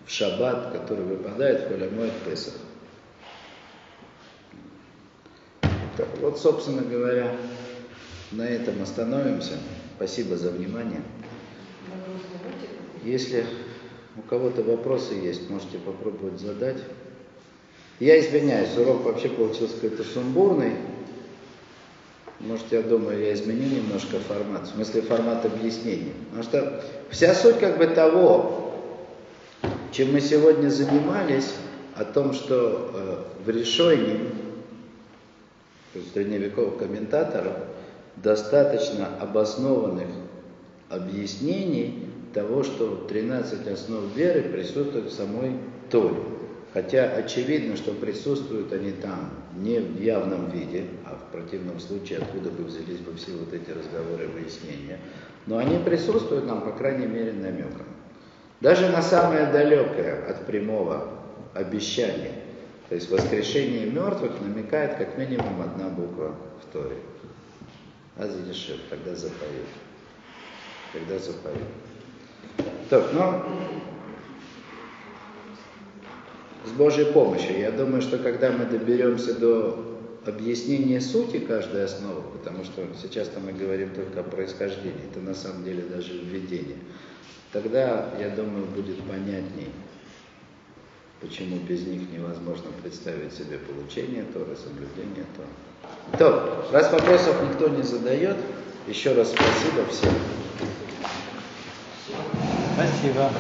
в шаббат, который выпадает в Коля Моет Песах. Вот, собственно говоря, на этом остановимся. Спасибо за внимание. Если у кого-то вопросы есть, можете попробовать задать. Я извиняюсь, урок вообще получился какой-то сумбурный. Может, я думаю, я изменю немножко формат, в смысле формат объяснения. Потому что вся суть как бы того, чем мы сегодня занимались, о том, что э, в решении средневековых комментаторов достаточно обоснованных объяснений того, что 13 основ веры присутствуют в самой Торе. Хотя очевидно, что присутствуют они там не в явном виде, а в противном случае откуда бы взялись бы все вот эти разговоры и выяснения. Но они присутствуют нам, по крайней мере, намеком. Даже на самое далекое от прямого обещания, то есть воскрешение мертвых, намекает как минимум одна буква в Торе. Азидишев, когда запоют. Когда запоют. Так, ну, с Божьей помощью. Я думаю, что когда мы доберемся до объяснения сути каждой основы, потому что сейчас-то мы говорим только о происхождении, это на самом деле даже введение, тогда, я думаю, будет понятней, почему без них невозможно представить себе получение Тора, соблюдение Тора. То, раз вопросов никто не задает, еще раз спасибо всем. Спасибо.